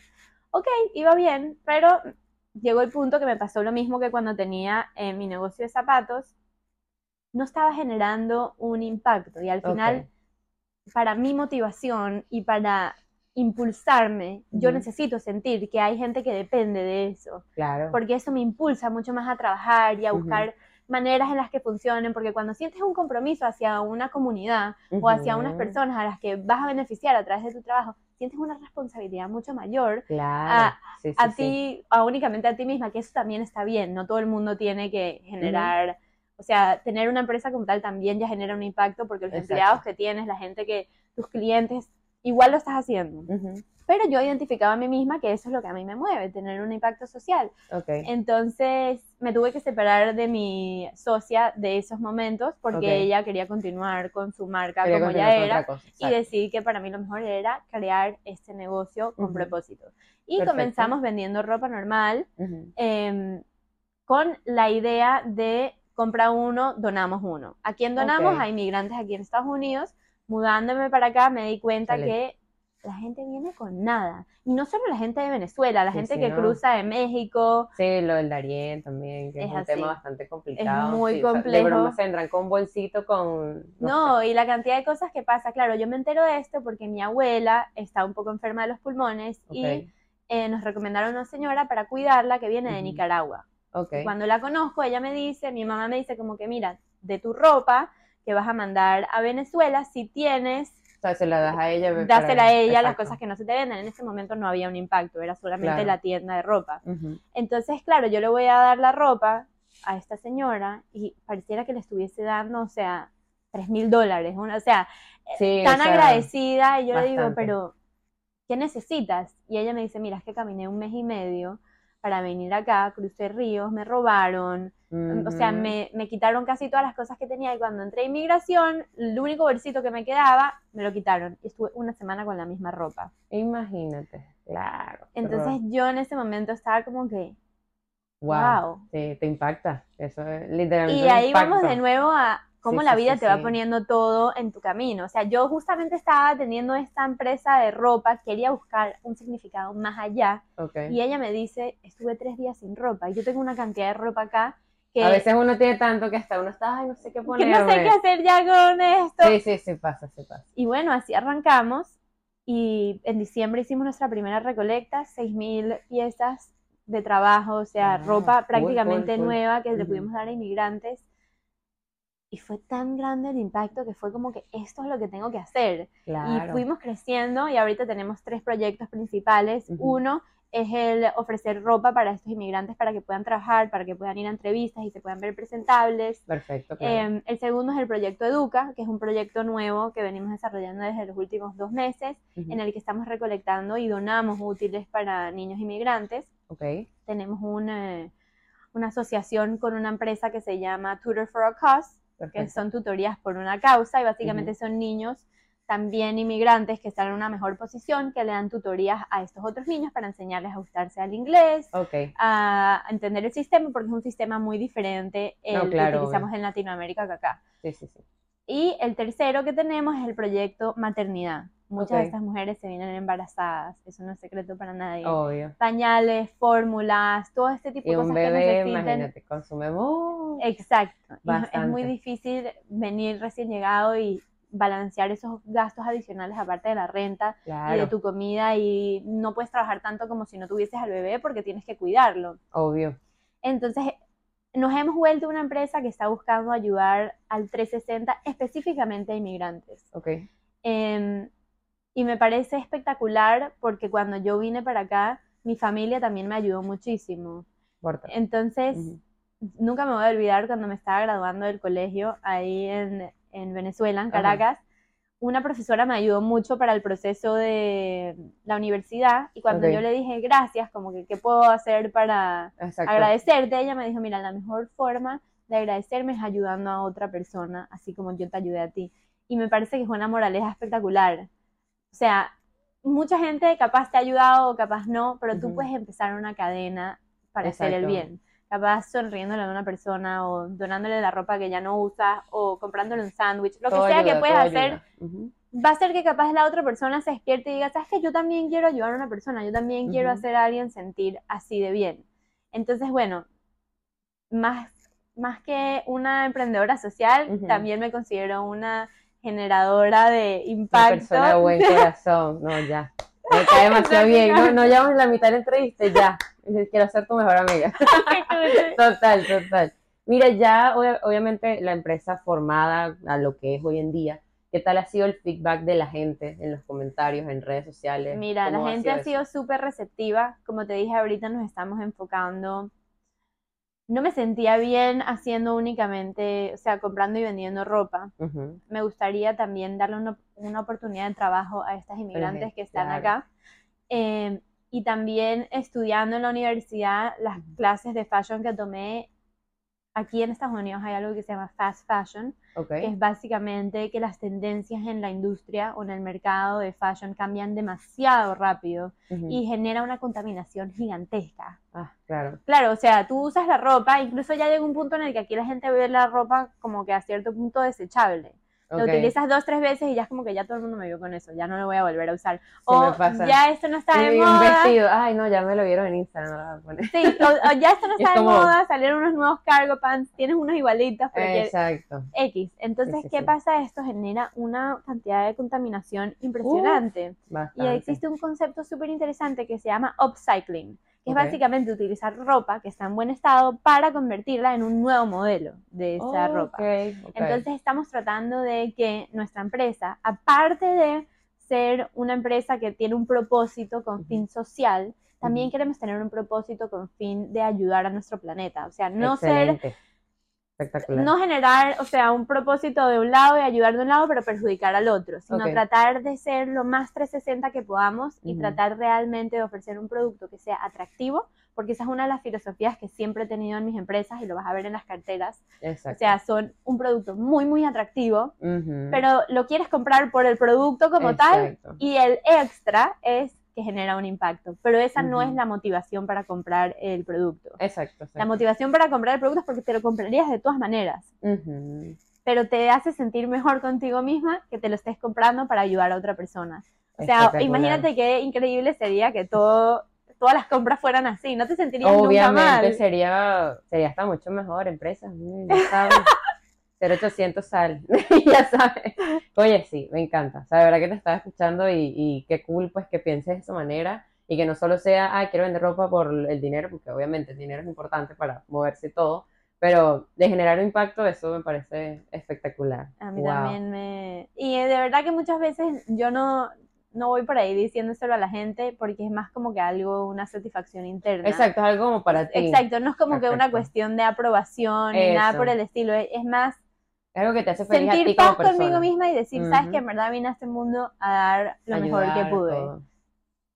Ok, iba bien, pero llegó el punto que me pasó lo mismo que cuando tenía eh, mi negocio de zapatos, no estaba generando un impacto. Y al final para mi motivación y para impulsarme, yo necesito sentir que hay gente que depende de eso,
Claro.
porque eso me impulsa mucho más a trabajar y a buscar maneras en las que funcionen, porque cuando sientes un compromiso hacia una comunidad o hacia unas personas a las que vas a beneficiar a través de tu trabajo, sientes una responsabilidad mucho mayor
Claro.
a-
sí, sí,
a
sí.
ti, a únicamente a ti misma, que eso también está bien, no todo el mundo tiene que generar, o sea, tener una empresa como tal también ya genera un impacto porque los
Exacto.
empleados que tienes, la gente que, tus clientes, igual lo estás haciendo.
Ujú,
Pero yo identificaba a mí misma que eso es lo que a mí me mueve, tener un impacto social.
Ok.
Entonces me tuve que separar de mi socia de esos momentos porque
Ok.
ella quería continuar con su marca
Quería
como ya era y decidí que para mí lo mejor era crear este negocio con
Ujú.
propósito. Y
Perfecto.
comenzamos vendiendo ropa normal
Ujú,
em, con la idea de compra uno, donamos uno. ¿A quién donamos? A inmigrantes aquí en Estados Unidos. Mudándome para acá me di cuenta que la gente viene con nada. Y no solo la gente de Venezuela, la
Sí,
gente
sí,
que
no.
cruza de México,
Sí, lo del Darien también, que es,
Es
un
así.
tema bastante complicado.
muy
sí, o sea,
complejo.
de broma se vendrán con bolsito, con...
No,
sé.
y la cantidad de cosas que pasa. Claro, yo me entero de esto porque mi abuela está un poco enferma de los pulmones y eh, nos recomendaron una señora para cuidarla que viene de. Nicaragua.
Ok.
Y Cuando la conozco, ella me dice, mi mamá me dice como que mira, de tu ropa que vas a mandar a Venezuela, si tienes,
O sea, se la das a ella.
dásela a ella las cosas que no se te venden. En ese momento no había un impacto, era solamente
Claro.
la tienda de ropa. Entonces, claro, yo le voy a dar la ropa a esta señora y pareciera que le estuviese dando, o sea, tres mil dólares, o sea,
Sí,
tan
o sea,
agradecida y yo le digo, pero ¿qué necesitas? Y ella me dice, mira, es que caminé un mes y medio para venir acá, crucé ríos, me robaron, o sea, me, me quitaron casi todas las cosas que tenía y cuando entré a inmigración, el único bolsito que me quedaba, me lo quitaron y estuve una semana con la misma ropa.
Imagínate, claro.
Entonces yo en ese momento estaba como que,
wow.
wow.
Sí, te impacta. Eso es literalmente.
Y ahí vamos de nuevo a cómo
Sí,
la vida
sí,
te va poniendo todo en tu camino. O sea, yo justamente estaba teniendo esta empresa de ropa, quería buscar un significado más allá. Y ella me dice, estuve tres días sin ropa. Y yo tengo una cantidad de ropa acá que,
A veces uno tiene tanto que hasta uno está, ay, no sé qué
que
ponerme.
no sé qué hacer ya con esto.
Sí, sí, sí pasa, sí pasa.
Y bueno, así arrancamos. Y en diciembre hicimos nuestra primera recolecta, 6.000 piezas de trabajo, o sea,
Ah,
ropa
cool,
prácticamente
cool, cool.
nueva que le pudimos dar a inmigrantes. Y fue tan grande el impacto que fue como que esto es lo que tengo que hacer.
Claro.
Y fuimos creciendo y ahorita tenemos tres proyectos principales.
Ujú.
Uno es el ofrecer ropa para estos inmigrantes para que puedan trabajar, para que puedan ir a entrevistas y se puedan ver presentables.
Perfecto, claro.
Eh, el segundo es el proyecto Educa, que es un proyecto nuevo que venimos desarrollando desde los últimos dos meses,
Ujú.
en el que estamos recolectando y donamos útiles para niños inmigrantes.
Ok.
Tenemos una, una asociación con una empresa que se llama Tutor for a Cause, que
Perfecto.
son tutorías por una causa y básicamente son niños también inmigrantes que están en una mejor posición, que le dan tutorías a estos otros niños para enseñarles a ajustarse al inglés,
Ok,
a entender el sistema, porque es un sistema muy diferente el
No,
que
claro,
utilizamos en Latinoamérica que acá.
sí, sí, sí.
Y el tercero que tenemos es el proyecto maternidad. Muchas de estas mujeres se vienen embarazadas, eso no es secreto para nadie.
Obvio.
Pañales, fórmulas, todo este tipo
Y
de
un
cosas que
bebé,
necesiten.
imagínate, consume mucho.
Exacto. Es- muy difícil venir recién llegado y balancear esos gastos adicionales aparte de la renta y de tu comida y no puedes trabajar tanto como si no tuvieses al bebé porque tienes que cuidarlo.
obvio.
Entonces, nos hemos vuelto una empresa que está buscando ayudar al 360 específicamente a inmigrantes.
Ok,
Em, y me parece espectacular porque cuando yo vine para acá, mi familia también me ayudó muchísimo. Entonces, nunca me voy a olvidar cuando me estaba graduando del colegio ahí en, en Venezuela, en. Caracas. Una profesora me ayudó mucho para el proceso de la universidad y cuando yo le dije gracias, como que qué puedo hacer para
Exacto.
agradecerte, ella me dijo, mira, la mejor forma de agradecerme es ayudando a otra persona, así como yo te ayudé a ti. Y me parece que es una moraleja espectacular. O sea, mucha gente capaz te ha ayudado o capaz no, pero tú puedes empezar una cadena para hacer el bien. Capaz sonriéndole a una persona o donándole la ropa que ya no usas o comprándole un sándwich, lo
Todo
que sea
ayuda,
que puedas hacer va a ser que capaz la otra persona se despierte y diga, sabes que yo también quiero ayudar a una persona, yo también quiero hacer a alguien sentir así de bien. Entonces, bueno, más, más que una emprendedora social, también me considero una generadora de
Una
impacto.
persona de buen corazón. No, ya. Me cae demasiado bien. No, no llevamos la mitad de la entrevista ya. Quiero ser tu mejor amiga. Total, total. Mira, ya obvia- obviamente la empresa formada a lo que es hoy en día, ¿qué tal ha sido el feedback de la gente en los comentarios, en redes sociales?
Mira, la
¿Cómo
gente ha sido súper receptiva. Como te dije ahorita, nos estamos enfocando. No me sentía bien haciendo únicamente, o sea, comprando y vendiendo ropa. Me gustaría también darle una, una oportunidad de trabajo a estas inmigrantes que están
claro.
acá. Eh, y también estudiando en la universidad las clases de fashion que tomé. Aquí en Estados Unidos hay algo que se llama fast fashion, que es básicamente que las tendencias en la industria o en el mercado de fashion cambian demasiado rápido y genera una contaminación gigantesca.
Ah, claro.
Claro, o sea, tú usas la ropa, incluso ya llega un punto en el que aquí la gente ve la ropa como que a cierto punto desechable. Lo utilizas dos, tres veces y ya es como que ya todo el mundo me vio con eso, ya no lo voy a volver a usar. O ya esto no está de
Y un
moda.
vestido. Ay, no, ya me lo vieron en Instagram. no.
Sí, o, o ya esto no
Y es
está de
como-
moda, salieron unos nuevos cargo pants, tienes unos igualitos, pero que-
Exacto.
X. Entonces,
Sí, sí,
¿qué
sí.
pasa? Esto genera una cantidad de contaminación impresionante. Y
Bastante.
existe un concepto súper interesante que se llama upcycling, que
Ok.
es básicamente utilizar ropa que está en buen estado para convertirla en un nuevo modelo de esa ropa.
Ok, ok.
Entonces estamos tratando de que nuestra empresa, aparte de ser una empresa que tiene un propósito con fin social, también queremos tener un propósito con fin de ayudar a nuestro planeta. O sea, no ser.
Espectacular.
no generar, o sea, un propósito de un lado y ayudar de un lado, pero perjudicar al otro, sino tratar de ser lo más 360 que podamos y tratar realmente de ofrecer un producto que sea atractivo, porque esa es una de las filosofías que siempre he tenido en mis empresas y lo vas a ver en las carteras.
Exacto.
O sea, son un producto muy, muy atractivo,
Ujú.
pero lo quieres comprar por el producto como tal
Exacto.
y el extra es que genera un impacto, pero esa no
Ujú.
es la motivación para comprar el producto.
Exacto.
La
exacto.
motivación para comprar el producto es porque te lo comprarías de todas maneras,
Ujú.
pero te hace sentir mejor contigo misma que te lo estés comprando para ayudar a otra persona. O sea, imagínate qué increíble sería que todo, todas las compras fueran así, no te sentirías nunca
Obviamente
mal.
sería, sería hasta mucho mejor, empresas, ya sabes. 0800 sal, ya sabes. Oye, sí, me encanta. O sea, de verdad que te estaba escuchando y, y qué cool pues que pienses de esa manera y que no solo sea, ah, quiero vender ropa por el dinero, porque obviamente el dinero es importante para moverse y todo, pero de generar un impacto, eso me parece espectacular.
A mí
Wow.
también me... Y de verdad que muchas veces yo no, no voy por ahí diciéndoselo a la gente porque es más como que algo, una satisfacción interna.
Exacto, es algo como para ti.
Exacto, no es como que una cuestión de aprobación ni nada por el estilo, es más
algo que te hace feliz a ti
sentir
como
paz conmigo misma y decir, sabes que en verdad vine a este mundo a dar lo mejor que pude.
todo.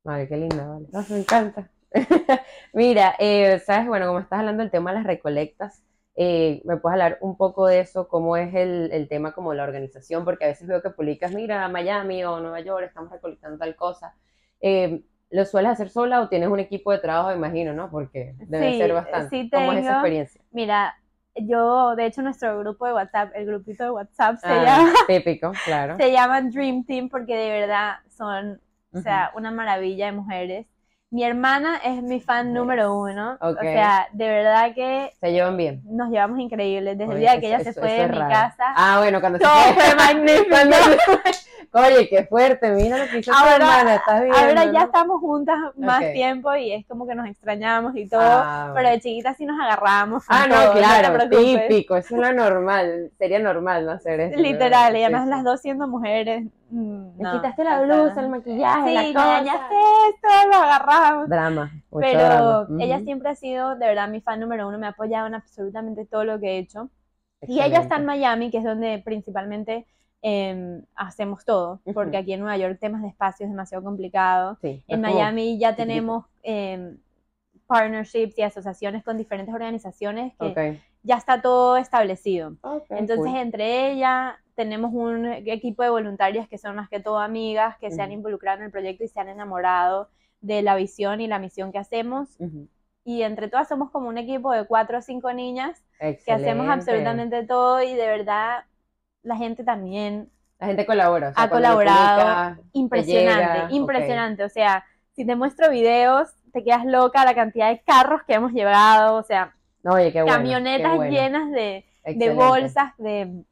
Madre, qué linda, vale. No, me encanta. Mira, eh, sabes, bueno, como estás hablando del tema de las recolectas, Eh, ¿Me puedes hablar un poco de eso? ¿Cómo es el, el, tema como la organización? Porque a veces veo que publicas, mira, Miami o Nueva York, estamos recolectando tal cosa. Eh, ¿Lo sueles hacer sola o tienes un equipo de trabajo, imagino, no? Porque debe ser bastante.
Sí tengo,
¿Cómo es esa experiencia?
Mira, yo, de hecho, nuestro grupo de WhatsApp, el grupito de WhatsApp se
Ah,
llama,
Típico, claro.
se llama Dream Team porque de verdad son, o sea, una maravilla de mujeres. Mi hermana es mi fan número uno.
Ok.
O sea, de verdad que
Se llevan bien.
nos llevamos increíbles. Desde el
Oye,
día que
eso-
ella se fue de mi
raro.
casa,
Ah, bueno, cuando se
todo fue magnífico.
Cuando fue. Oye, qué fuerte, mira lo que hizo tu
Ahora-
hermana, estás viendo.
Ahora ya
¿no?
estamos juntas más tiempo y es como que nos extrañamos y todo.
Ah,
pero de chiquitas sí nos agarramos.
Ah, no,
todo,
claro,
preocupes.
típico, eso es lo normal, sería normal no hacer eso.
Literal, y
Sí,
además
sí.
las dos siendo mujeres. Mm,
Le
no,
quitaste la blusa, el maquillaje,
Sí,
la
me
cosa.
dañaste esto, lo agarramos.
Drama, mucho
Pero
drama.
ella
Ujú.
siempre ha sido, de verdad, mi fan número uno, me ha apoyado en absolutamente todo lo que he hecho. Y ella está en
Excelente.
Miami, que es donde principalmente em, hacemos todo, porque
Ujú.
aquí en Nueva York temas de espacio es demasiado complicado.
Sí,
En
es como-
Miami ya tenemos em, partnerships y asociaciones con diferentes organizaciones que
Ok.
ya está todo establecido.
Ok,
Entonces,
cool.
entre ella tenemos un equipo de voluntarias que son más que todo amigas, que se han involucrado en el proyecto y se han enamorado de la visión y la misión que hacemos.
Ujú.
Y entre todas somos como un equipo de cuatro o cinco niñas que hacemos
Excelente.
absolutamente todo y de verdad la gente también
La gente colabora. o sea,
ha colaborado.
publicas,
impresionante,
llega,
impresionante. O sea, si te muestro videos, te quedas loca la cantidad de carros que hemos llevado, o sea,
oye, qué bueno,
camionetas
qué bueno.
llenas de, de
Excelente.
bolsas, de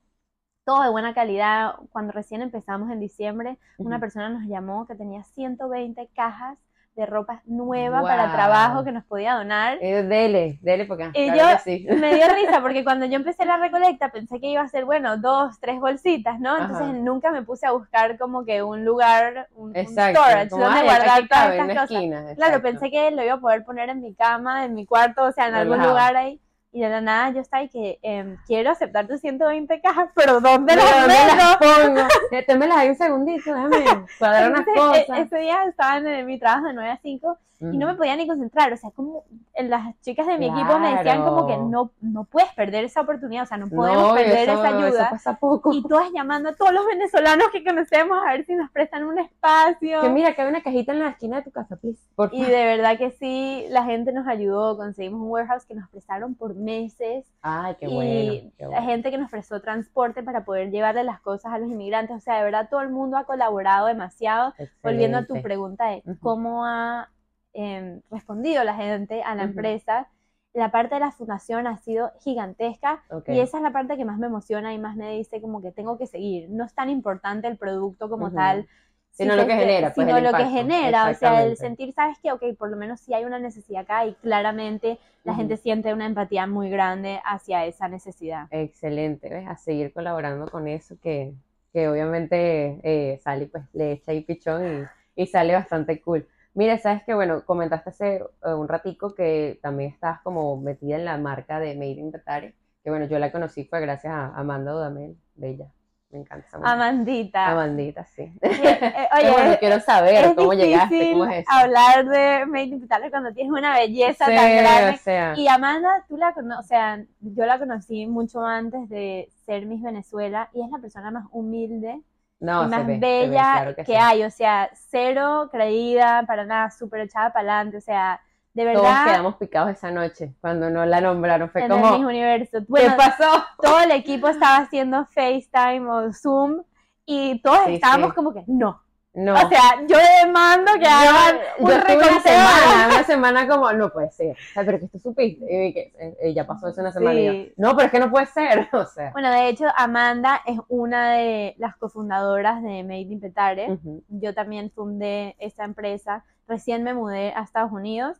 todo de buena calidad. Cuando recién empezamos en diciembre, una persona nos llamó que tenía 120 cajas de ropa nueva para trabajo que nos podía donar.
Eh, dele, dele porque
Y
claro
yo-
sí.
Me dio risa porque cuando yo empecé la recolecta pensé que iba a ser, bueno, dos, tres bolsitas, ¿no? Entonces
Ajá.
nunca me puse a buscar como que un lugar, un, un
Exacto.
storage
como,
donde
ay,
guardar todas estas cosas.
esquina,
Claro, pensé que lo iba a poder poner en mi cama, en mi cuarto, o sea, en algún lugar ahí. Y de la nada yo estaba y que em, quiero aceptar tus 120 cajas, pero ¿dónde
¿Pero
las
dónde
meto?
las pongo? Eh, Tómelas ahí un segundito, déjame cuadrar unas
e-
cosas.
ese día estaban en mi trabajo de 9 a 5 y no me
Ujú.
podía ni concentrar, o sea, como las chicas de mi equipo me decían como que
Claro.
no, no puedes perder esa oportunidad, o sea, no podemos
No, y
perder
eso-
esa ayuda.
pasa poco.
Y todas llamando a todos los venezolanos que conocemos a ver si nos prestan un espacio.
Que mira, que hay una cajita en la esquina de tu casa, please. Por
Y de verdad que sí, la gente nos ayudó, conseguimos un warehouse que nos prestaron por meses
Ay, qué
y
bueno. qué
la
bueno.
gente que nos prestó transporte para poder llevarle las cosas a los inmigrantes. O sea, de verdad todo el mundo ha colaborado demasiado. Volviendo a tu
Excelente.
pregunta de cómo ha em, respondido la gente a la empresa, la parte de la fundación ha sido gigantesca y esa es la parte que más me emociona y más me dice como que tengo que seguir. No es tan importante el producto como tal.
Sino lo que genera, pues,
sino
el
lo que genera, o sea, el sentir, sabes que, ok, por lo menos sí hay una necesidad acá y claramente la gente siente una empatía muy grande hacia esa necesidad.
Excelente, ¿ves? A seguir colaborando con eso que, que obviamente eh, Sally pues le echa ahí pichón y, y sale bastante cool. Mira, sabes que bueno, comentaste hace eh, un ratico que también estabas como metida en la marca de Made in Petare, que bueno, yo la conocí fue gracias a Amanda Dudamel, bella, me encanta esa mujer.
Amandita.
Amandita, sí.
Eh, eh,
bueno,
oye,
quiero saber
es
cómo llegaste, cómo es eso.
hablar de Made in Petare cuando tienes una belleza
Sí,
tan grande.
o sea,
Y Amanda, tú la conoces, o sea, yo la conocí mucho antes de ser Miss Venezuela y es la persona más humilde
no,
más
ve, se ve,
bella
claro
que, hay, o sea, cero creída, para nada, súper echada para adelante, o sea, de
Todos
verdad,
quedamos picados esa noche cuando no la nombraron, fue
en el
como,
Universo.
¿qué pasó?
todo el equipo estaba haciendo FaceTime o Zoom y todos
Sí,
estábamos
sí.
como que no.
No.
O sea, yo demando que hagan
yo
un
una semana, una semana como, no puede ser. O sea, pero que tú supiste. Y vi que eh, ya pasó eso una semana
Sí.
no, pero es que no puede ser. O sea.
Bueno, de hecho, Amanda es una de las cofundadoras de Made in Petare. Yo también fundé esta empresa. Recién me mudé a Estados Unidos.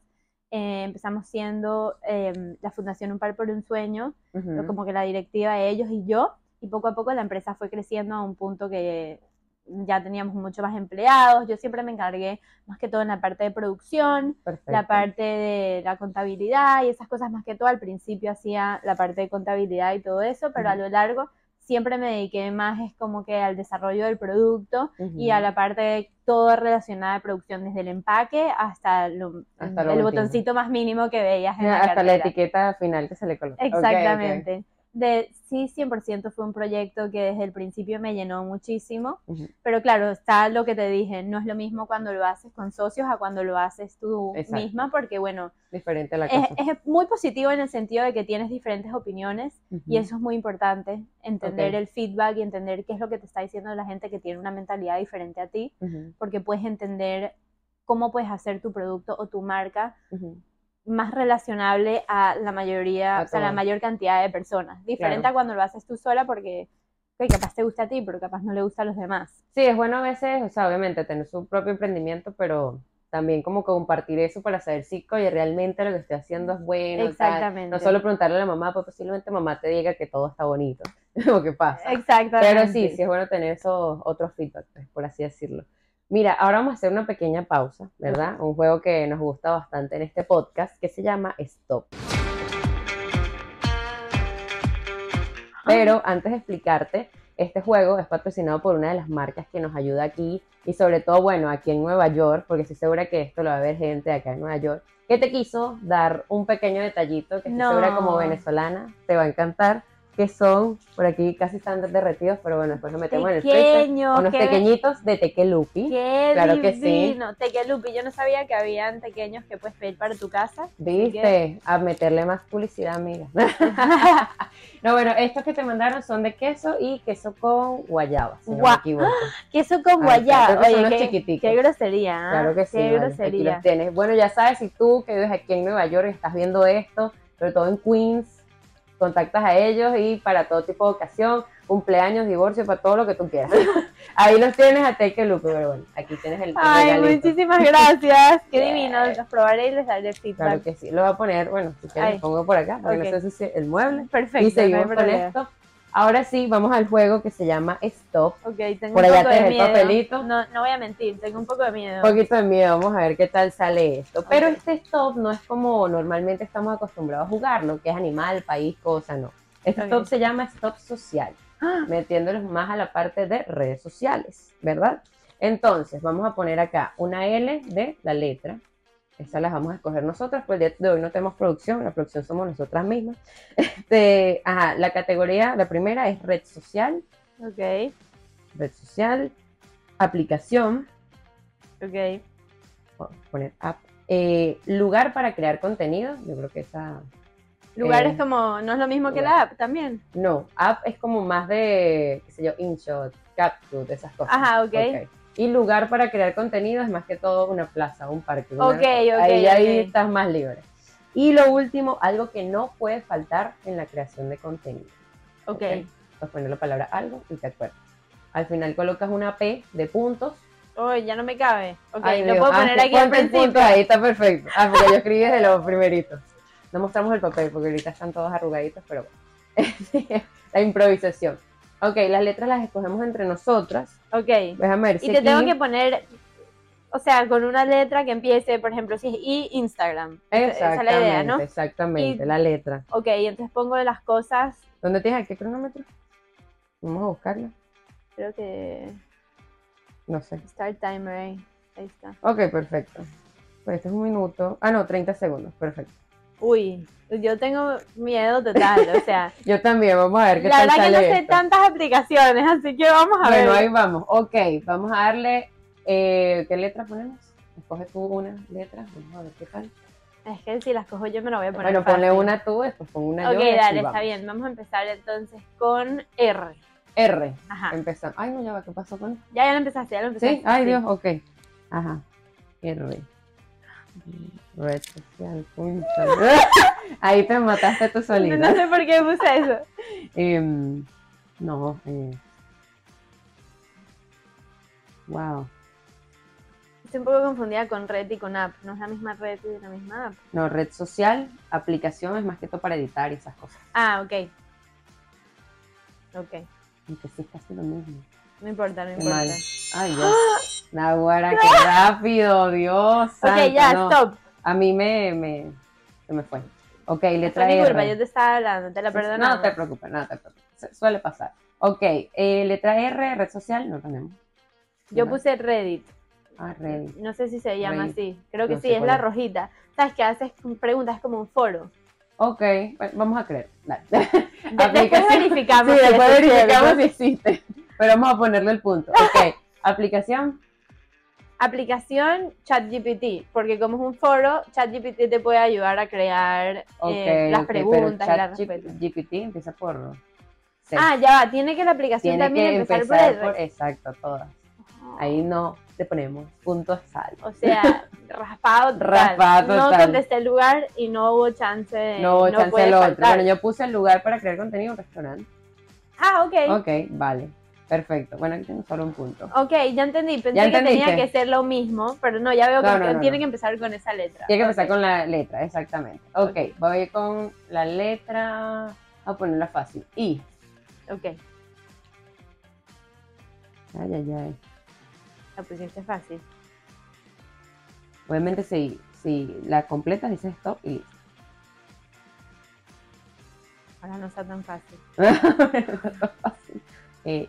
Eh, empezamos siendo eh, la fundación Un Par por un Sueño, como que la directiva de ellos y yo. Y poco a poco la empresa fue creciendo a un punto que ya teníamos mucho más empleados. Yo siempre me encargué más que todo en la parte de producción,
Perfecto.
la parte de la contabilidad y esas cosas más que todo. Al principio hacía la parte de contabilidad y todo eso, pero a lo largo siempre me dediqué más es como que al desarrollo del producto y a la parte de todo relacionada a producción, desde el empaque hasta, lo-
Hasta
el
último.
botoncito más mínimo que veías en la
Hasta la etiqueta final que se le coloca.
Exactamente. De, sí, 100% fue un proyecto que desde el principio me llenó muchísimo, pero claro, está lo que te dije, no es lo mismo cuando lo haces con socios a cuando lo haces tú
Exacto.
misma, porque bueno,
Diferente la
es,
cosa.
es muy positivo en el sentido de que tienes diferentes opiniones y eso es muy importante, entender el feedback y entender qué es lo que te está diciendo la gente que tiene una mentalidad diferente a ti, porque puedes entender cómo puedes hacer tu producto o tu marca. Más relacionable a la mayoría,
A
o sea, la mayor cantidad de personas. Diferente
Claro.
a cuando lo haces tú sola porque ok, capaz te gusta a ti, pero capaz no le gusta a los demás.
Sí, es bueno a veces, o sea, obviamente tener su propio emprendimiento, pero también como compartir eso para saber si, oye, realmente lo que estoy haciendo es bueno. tal.
Exactamente.
No solo preguntarle a la mamá, pues posiblemente mamá te diga que todo está bonito, o que pasa.
Exactamente.
Pero sí, sí es bueno tener esos otros feedback, pues, por así decirlo. Mira, ahora vamos a hacer una pequeña pausa, ¿verdad? Un juego que nos gusta bastante en este podcast que se llama Stop. Pero antes de explicarte, este juego es patrocinado por una de las marcas que nos ayuda aquí y sobre todo, bueno, aquí en Nueva York, porque estoy segura que esto lo va a ver gente acá en Nueva York, que te quiso dar un pequeño detallito que estoy
No.
segura como venezolana te va a encantar, que son, por aquí casi están derretidos, pero bueno, después lo metemos en el freezer,
Pequeño,
unos pequeñitos de tequelupi.
Qué
Claro que sí.
divino. Tequelupi, yo no sabía que habían pequeños que puedes pedir para tu casa.
¿Viste? A meterle más publicidad, amiga. no, bueno, estos que te mandaron son de queso y queso con guayaba, si no
Gua-
me equivoco.
Queso con
Ah,
guayaba.
que son
Oye,
los
qué,
chiquiticos.
qué grosería. ¿ah?
Claro que sí,
Qué
vale, aquí
grosería.
los tienes. Bueno, ya sabes, si tú que vives aquí en Nueva York y estás viendo esto, sobre todo en Queens, contactas a ellos y para todo tipo de ocasión, cumpleaños, divorcio, para todo lo que tú quieras. Ahí los tienes a Take a Look, pero bueno, aquí tienes el,
Ay,
regalito.
muchísimas gracias. Qué divino. Los probaré y les daré feedback.
Claro que sí, lo voy a poner, bueno, si quieres lo pongo por acá, para que no se ensucie el mueble.
Perfecto.
y
no
seguimos con esto. Ahora sí, vamos al juego que se llama Stop.
Ok, tengo
Por
un
allá
poco de
tienes el
miedo.
papelito.
No, no voy a mentir, tengo un poco de miedo.
Un poquito de miedo, vamos a ver qué tal sale esto. Pero este stop no es como normalmente estamos acostumbrados a jugarlo, que es animal, país, cosa, no. Este stop se llama stop social,
¡Ah!
metiéndolos más a la parte de redes sociales, ¿verdad? Entonces, vamos a poner acá una L de la letra. Esas las vamos a escoger nosotros, pues día de hoy no tenemos producción, la producción somos nosotras mismas. Este, ajá, la categoría, la primera es red social,
Ok,
red social, aplicación,
ok.
Vamos a poner app. Eh, lugar para crear contenido, yo creo que esa...
Lugares
Eh,
como, no es lo mismo que
lugar.
la app también.
No, app es como más de, qué sé yo, InShot, CapCut, esas cosas.
Ajá, ok.
Y lugar para crear contenido es más que todo una plaza, un parque. una-
Ok, ok,
Ahí, ahí estás más libre. Y lo último, algo que no puede faltar en la creación de contenido.
Ok.
Vas a poner la palabra algo y te acuerdas. Al final colocas una P de puntos.
Oh, ya no me cabe. Ok,
Ay,
lo
Dios.
puedo
Ah,
poner
sí,
aquí
el
principio.
ahí, está perfecto. Ah, porque yo escribí desde los primeritos. No mostramos el papel porque ahorita están todos arrugaditos, pero bueno. la improvisación. Ok, las letras las escogemos entre nosotras.
Ok.
Déjame ver si
Y te tengo que poner, o sea, con una letra que empiece, por ejemplo, si es I, Instagram. Esa- Esa es la idea, ¿no?
exactamente,
Y-
la letra.
Ok, entonces pongo las cosas,
¿Dónde tienes el cronómetro? Vamos a buscarlo.
creo que
No sé.
Start Timer ahí. Ahí está.
Ok, perfecto. Pues este es un minuto. Ah, no, 30 segundos. Perfecto.
Uy, yo tengo miedo total, o sea,
Yo también, vamos a ver qué
la
tal
verdad que no
sale
sé
esto.
tantas aplicaciones, así que vamos a
Bueno,
ver.
ahí vamos. Ok, vamos a darle. eh, ¿Qué letra ponemos? Escoge tú una letra. Vamos a ver qué tal.
Es que si las cojo yo me lo voy a poner
Bueno, ponle
fácil.
una tú, después pon una
Ok,
yo. así
dale, está bien. Vamos a empezar entonces con R.
R.
Ajá.
Empezamos. Ay, no, ya va, ¿qué pasó con
Ya, ya lo empezaste, ya lo empezaste.
¿Sí? Ay, Dios, ok. Ajá. R. Red social. punto. Ahí te mataste tú
No,
solita.
no sé por qué puse eso.
Em, no. eh. Wow.
Estoy un poco confundida con red y con app. No es la misma red y la misma app.
No, red social, aplicación es más que todo para editar y esas cosas.
Ah, ok. Ok.
Aunque sí es casi lo mismo.
No importa, no importa.
mal. Ay, Dios. Nahuara, qué rápido, Dios.
Ok,
santo,
ya,
no.
stop.
A mí me, me, se me fue. Ok, letra R.
culpa, yo te estaba hablando, te la perdono.
No te preocupes, no te preocupes. Su- Suele pasar. Ok, eh, letra R, red social, no tenemos.
Yo
No.
puse Reddit.
Ah, Reddit.
No sé si se llama
Reddit.
así. Creo que
No
sí, es la
es.
rojita. ¿Sabes qué haces preguntas? Es como un foro.
Ok, bueno, vamos a creer. Dale.
De- después verificamos.
Sí,
si
después verificamos si existe. Pero vamos a ponerle el punto. Ok, aplicación.
Aplicación ChatGPT, porque como es un foro, ChatGPT te puede ayudar a crear eh, las preguntas y
pero
las
Chat
respuestas.
GPT empieza por.
Ah, ya va, tiene que la aplicación
Tiene
también empezar,
empezar
por
por, exacto, todas. Ahí no te ponemos puntos sal.
O sea, raspado total.
Raspado
No contesté el lugar y no hubo chance de.
No hubo chance al otro. Bueno, yo puse el lugar para crear contenido en un restaurante.
Ah, ok.
Ok, vale. Perfecto. Bueno, aquí tengo solo un punto.
Ok, ya entendí. Pensé
¿Ya
que tenía que ser lo mismo, pero no, ya veo que
No, no, no,
tiene que empezar con esa letra.
Tiene que empezar con la letra, exactamente. Ok,
Ok.
voy con la letra. Voy a ponerla fácil. I.
Ok,
Ay, ay, ay.
la pusiste fácil.
Obviamente, si, si la completas, dices stop y listo.
Ahora no está tan fácil.
Eh.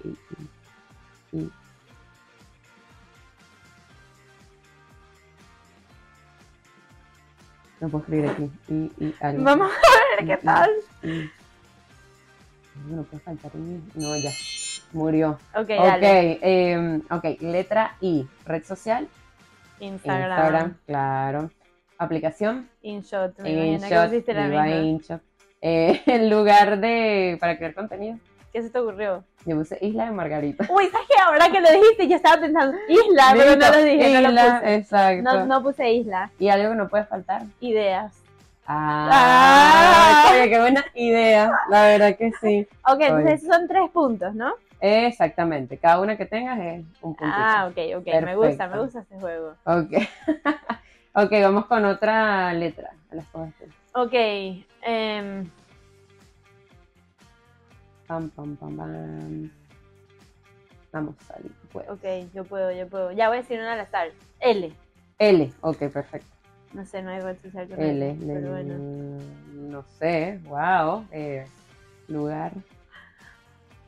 No puedo escribir aquí. Algo.
Vamos a ver qué tal.
No puede faltar. No, ya. Murió.
Ok,
Ok,
dale.
eh, ok, letra I. Red social.
Instagram.
Instagram, claro. Aplicación.
InShot. Me
InShot. InShot. Eh, el lugar de para crear contenido.
¿Qué se te ocurrió?
Yo puse Isla de Margarita.
Uy, ¿sabes qué? Ahora que lo dijiste, yo estaba pensando isla, pero no lo dije, no lo
Isla,
puse.
exacto.
No, no puse isla.
Y algo que no puede faltar.
Ideas.
Ah,
Ah.
oye, qué buena idea. La verdad que sí.
Ok, entonces esos son tres puntos, ¿no?
Exactamente. Cada una que tengas es un puntito.
Ah, ok, ok. Me gusta, me gusta este juego.
Ok. ok, vamos con otra letra. Las cosas.
Ok. em,
Pam, pam, pam, pam. Vamos, Sally, tú puedes.
ok, yo puedo, yo puedo. Ya voy a decir una al azar. L.
L, ok, perfecto.
No sé, no hay red social
L,
L, pero bueno.
no sé, wow. eh, lugar.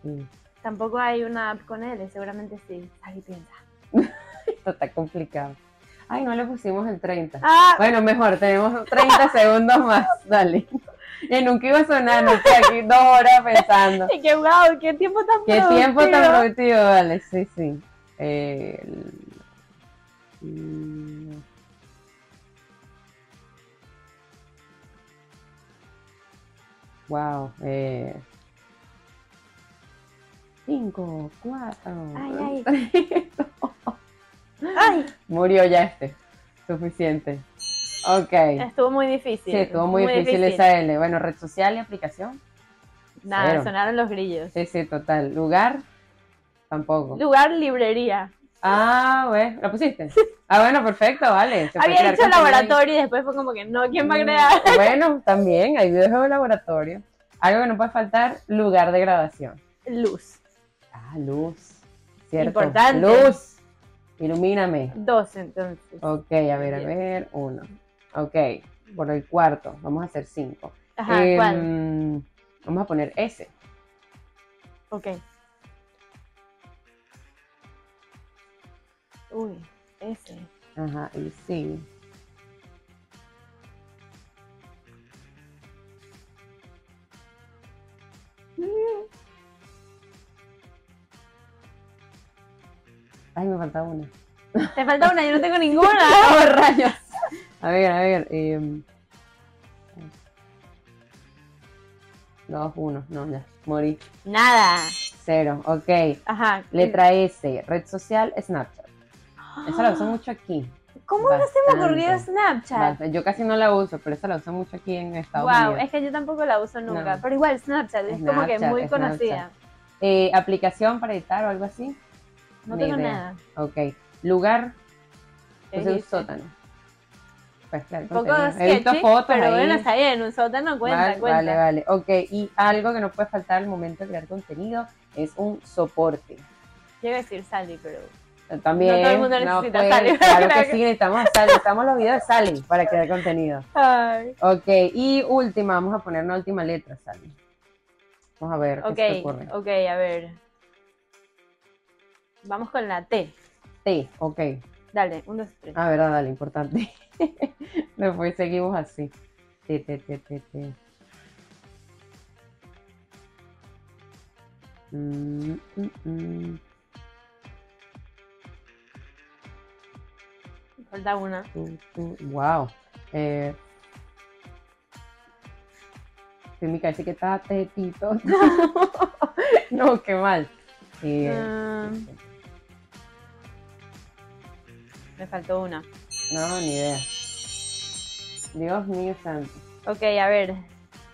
Mm,
Tampoco hay una app con L, seguramente sí. Ahí piensa.
Esto está complicado. Ay, no le pusimos el 30.
Ah,
Bueno, mejor, tenemos 30 segundos más. Dale. Y nunca iba a sonar, no estoy aquí dos horas pensando.
qué wow, qué tiempo tan
¿Qué tiempo tan
productivo.
productivo? Dale, sí, sí. Eh, mm, Wow. Eh, cinco, cuatro.
Ay,
tres,
Ay,
Murió ya este. Suficiente. Ok.
estuvo muy difícil.
Sí, estuvo muy, difícil, esa L. Bueno, red social y aplicación.
Nada,
Cero.
sonaron los grillos.
Sí, sí, total. Lugar, tampoco.
Lugar, librería.
Ah, bueno, ¿la pusiste? Ah, bueno, perfecto, vale. se
Había dicho laboratorio y después fue como que no, ¿quién va a
Mm,
crear?
Bueno, también hay videos de laboratorio. Algo que no puede faltar, lugar de grabación.
Luz.
Ah, luz. Cierto.
Importante.
Luz. Ilumíname.
Dos, entonces.
Ok, a ver, a ver, uno. Ok, por el cuarto, vamos a hacer cinco.
Ajá,
Em,
¿cuál?
Vamos a poner S.
Ok. Uy, ese.
Ajá, y sí. Ay, me falta una.
Te falta una, yo no tengo ninguna.
¡Oh, rayos! A ver, a ver. em, Dos, uno. No, ya. Morí.
Nada.
Cero. Ok.
Ajá.
Letra S. Red social, Snapchat. Esa la uso mucho aquí.
¿Cómo no se me ocurrió. Snapchat?
Bastante. Yo casi no la uso, pero esa la uso mucho aquí en Estados
Wow,
Unidos.
es que yo tampoco la uso nunca.
No.
Pero igual Snapchat es como que muy
Snapchat.
conocida.
Eh, ¿Aplicación para editar o algo así?
No
Ni
tengo
idea.
nada.
Ok. Lugar,
¿Qué
puse un
dijiste?
sótano. Pues claro,
Un poco
contenido. He visto fotos
pero
ahí.
bueno, está bien, un sótano cuenta,
vale,
cuenta.
vale, vale. Ok, y algo que no puede faltar al momento de crear contenido es un soporte.
A decir Sally, pero
También.
No todo el mundo necesita
pues,
Sally,
Claro que sí, necesitamos a Sally. Necesitamos los videos de Sally para crear contenido.
Ay.
Ok, y última, vamos a poner una última letra, Sally. Vamos a ver qué
Ok,
se ocurre.
ok, a ver. Vamos con la T.
T, ok.
Dale, un, dos, tres.
Ah, verdad, dale, importante. Después seguimos así. T, T, T, T, T. Mm, mm, mm.
Falta una.
Wow. Eh, sí, mi que está tetito. no, qué mal. Eh,
Ah, me faltó una.
no, ni idea. Dios mío santo.
Ok, a ver.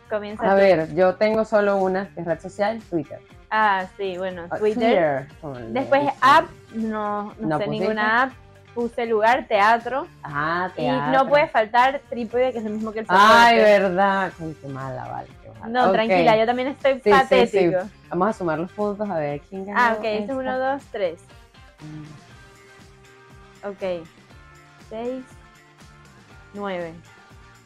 Comienza.
A
tú.
ver, yo tengo solo una, que es red social, Twitter.
Ah, sí, bueno,
Ah,
Twitter.
le
Después app, no, no,
¿No
sé
pusiste?
ninguna app. Puse lugar, teatro.
Ah,
Y
teatro.
no puede faltar trípode, que es el mismo que el
Ay,
soporte.
verdad. Ay, qué mala, vale. Qué mala.
No, tranquila, yo también estoy
Sí, sí, sí.
patético.
Vamos a sumar los puntos a ver quién ganó.
Ah, ok, este es uno, dos, tres.
Mm,
Ok. Seis. Nueve.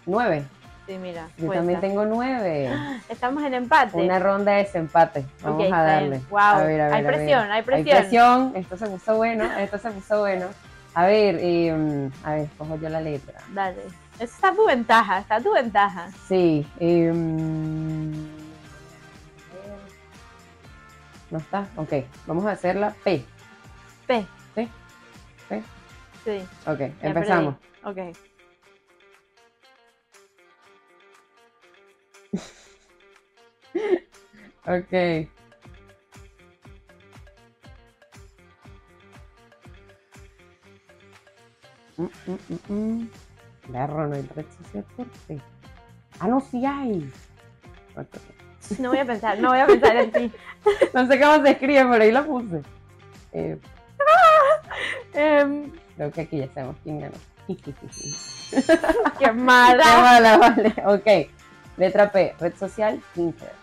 Nueve.
Sí, mira.
Yo
cuenta.
también tengo nueve.
Estamos en empate.
Una ronda de desempate. Vamos a darle.
Wow.
A ver, a ver,
hay
a ver.
presión, hay presión.
Hay presión. Esto se puso bueno. Esto se puso bueno. A ver, mm, a ver, cojo yo la letra.
Dale. Eso está tu ventaja, está tu ventaja.
Sí. mm, no está. Ok. Vamos a hacer la P.
P.
¿Sí? Ok.
ya
Empezamos.
perdí. Ok.
Ok. Mm, mm, mm. Berro, no hay red social por P. Ah, no, sí hay.
No voy a pensar, no voy a pensar en ti.
No sé cómo se escribe, pero ahí lo puse. Eh,
Em,
creo que aquí ya sabemos quién ganó.
qué
Qué
mala.
mala, vale. Ok. Letra P, red social, Pinterest.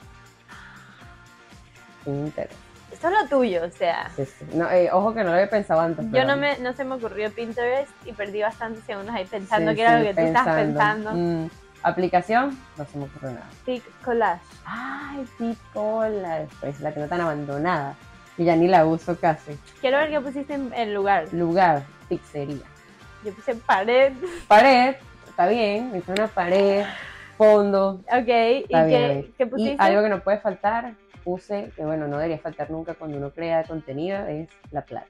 Pinterest.
Esto es lo tuyo, o sea.
Sí, sí. No, eh, ojo que no lo había pensado antes.
Yo no, me, no se me ocurrió Pinterest y perdí bastantes segundos ahí pensando
Sí,
que era lo que tú estabas pensando.
Mm, aplicación, no se me ocurre nada.
Tic collage.
Ay, Picola, después la tengo tan abandonada y ya ni la uso casi.
Quiero ver qué pusiste en, en lugar.
Lugar, pizzería.
Yo puse pared.
Pared, está bien, hice una pared, fondo,
Ok. ¿Y
bien.
qué, qué
Y
pusiste?
algo que no puede faltar, puse, que bueno, no debería faltar nunca cuando uno crea contenido, es la plata.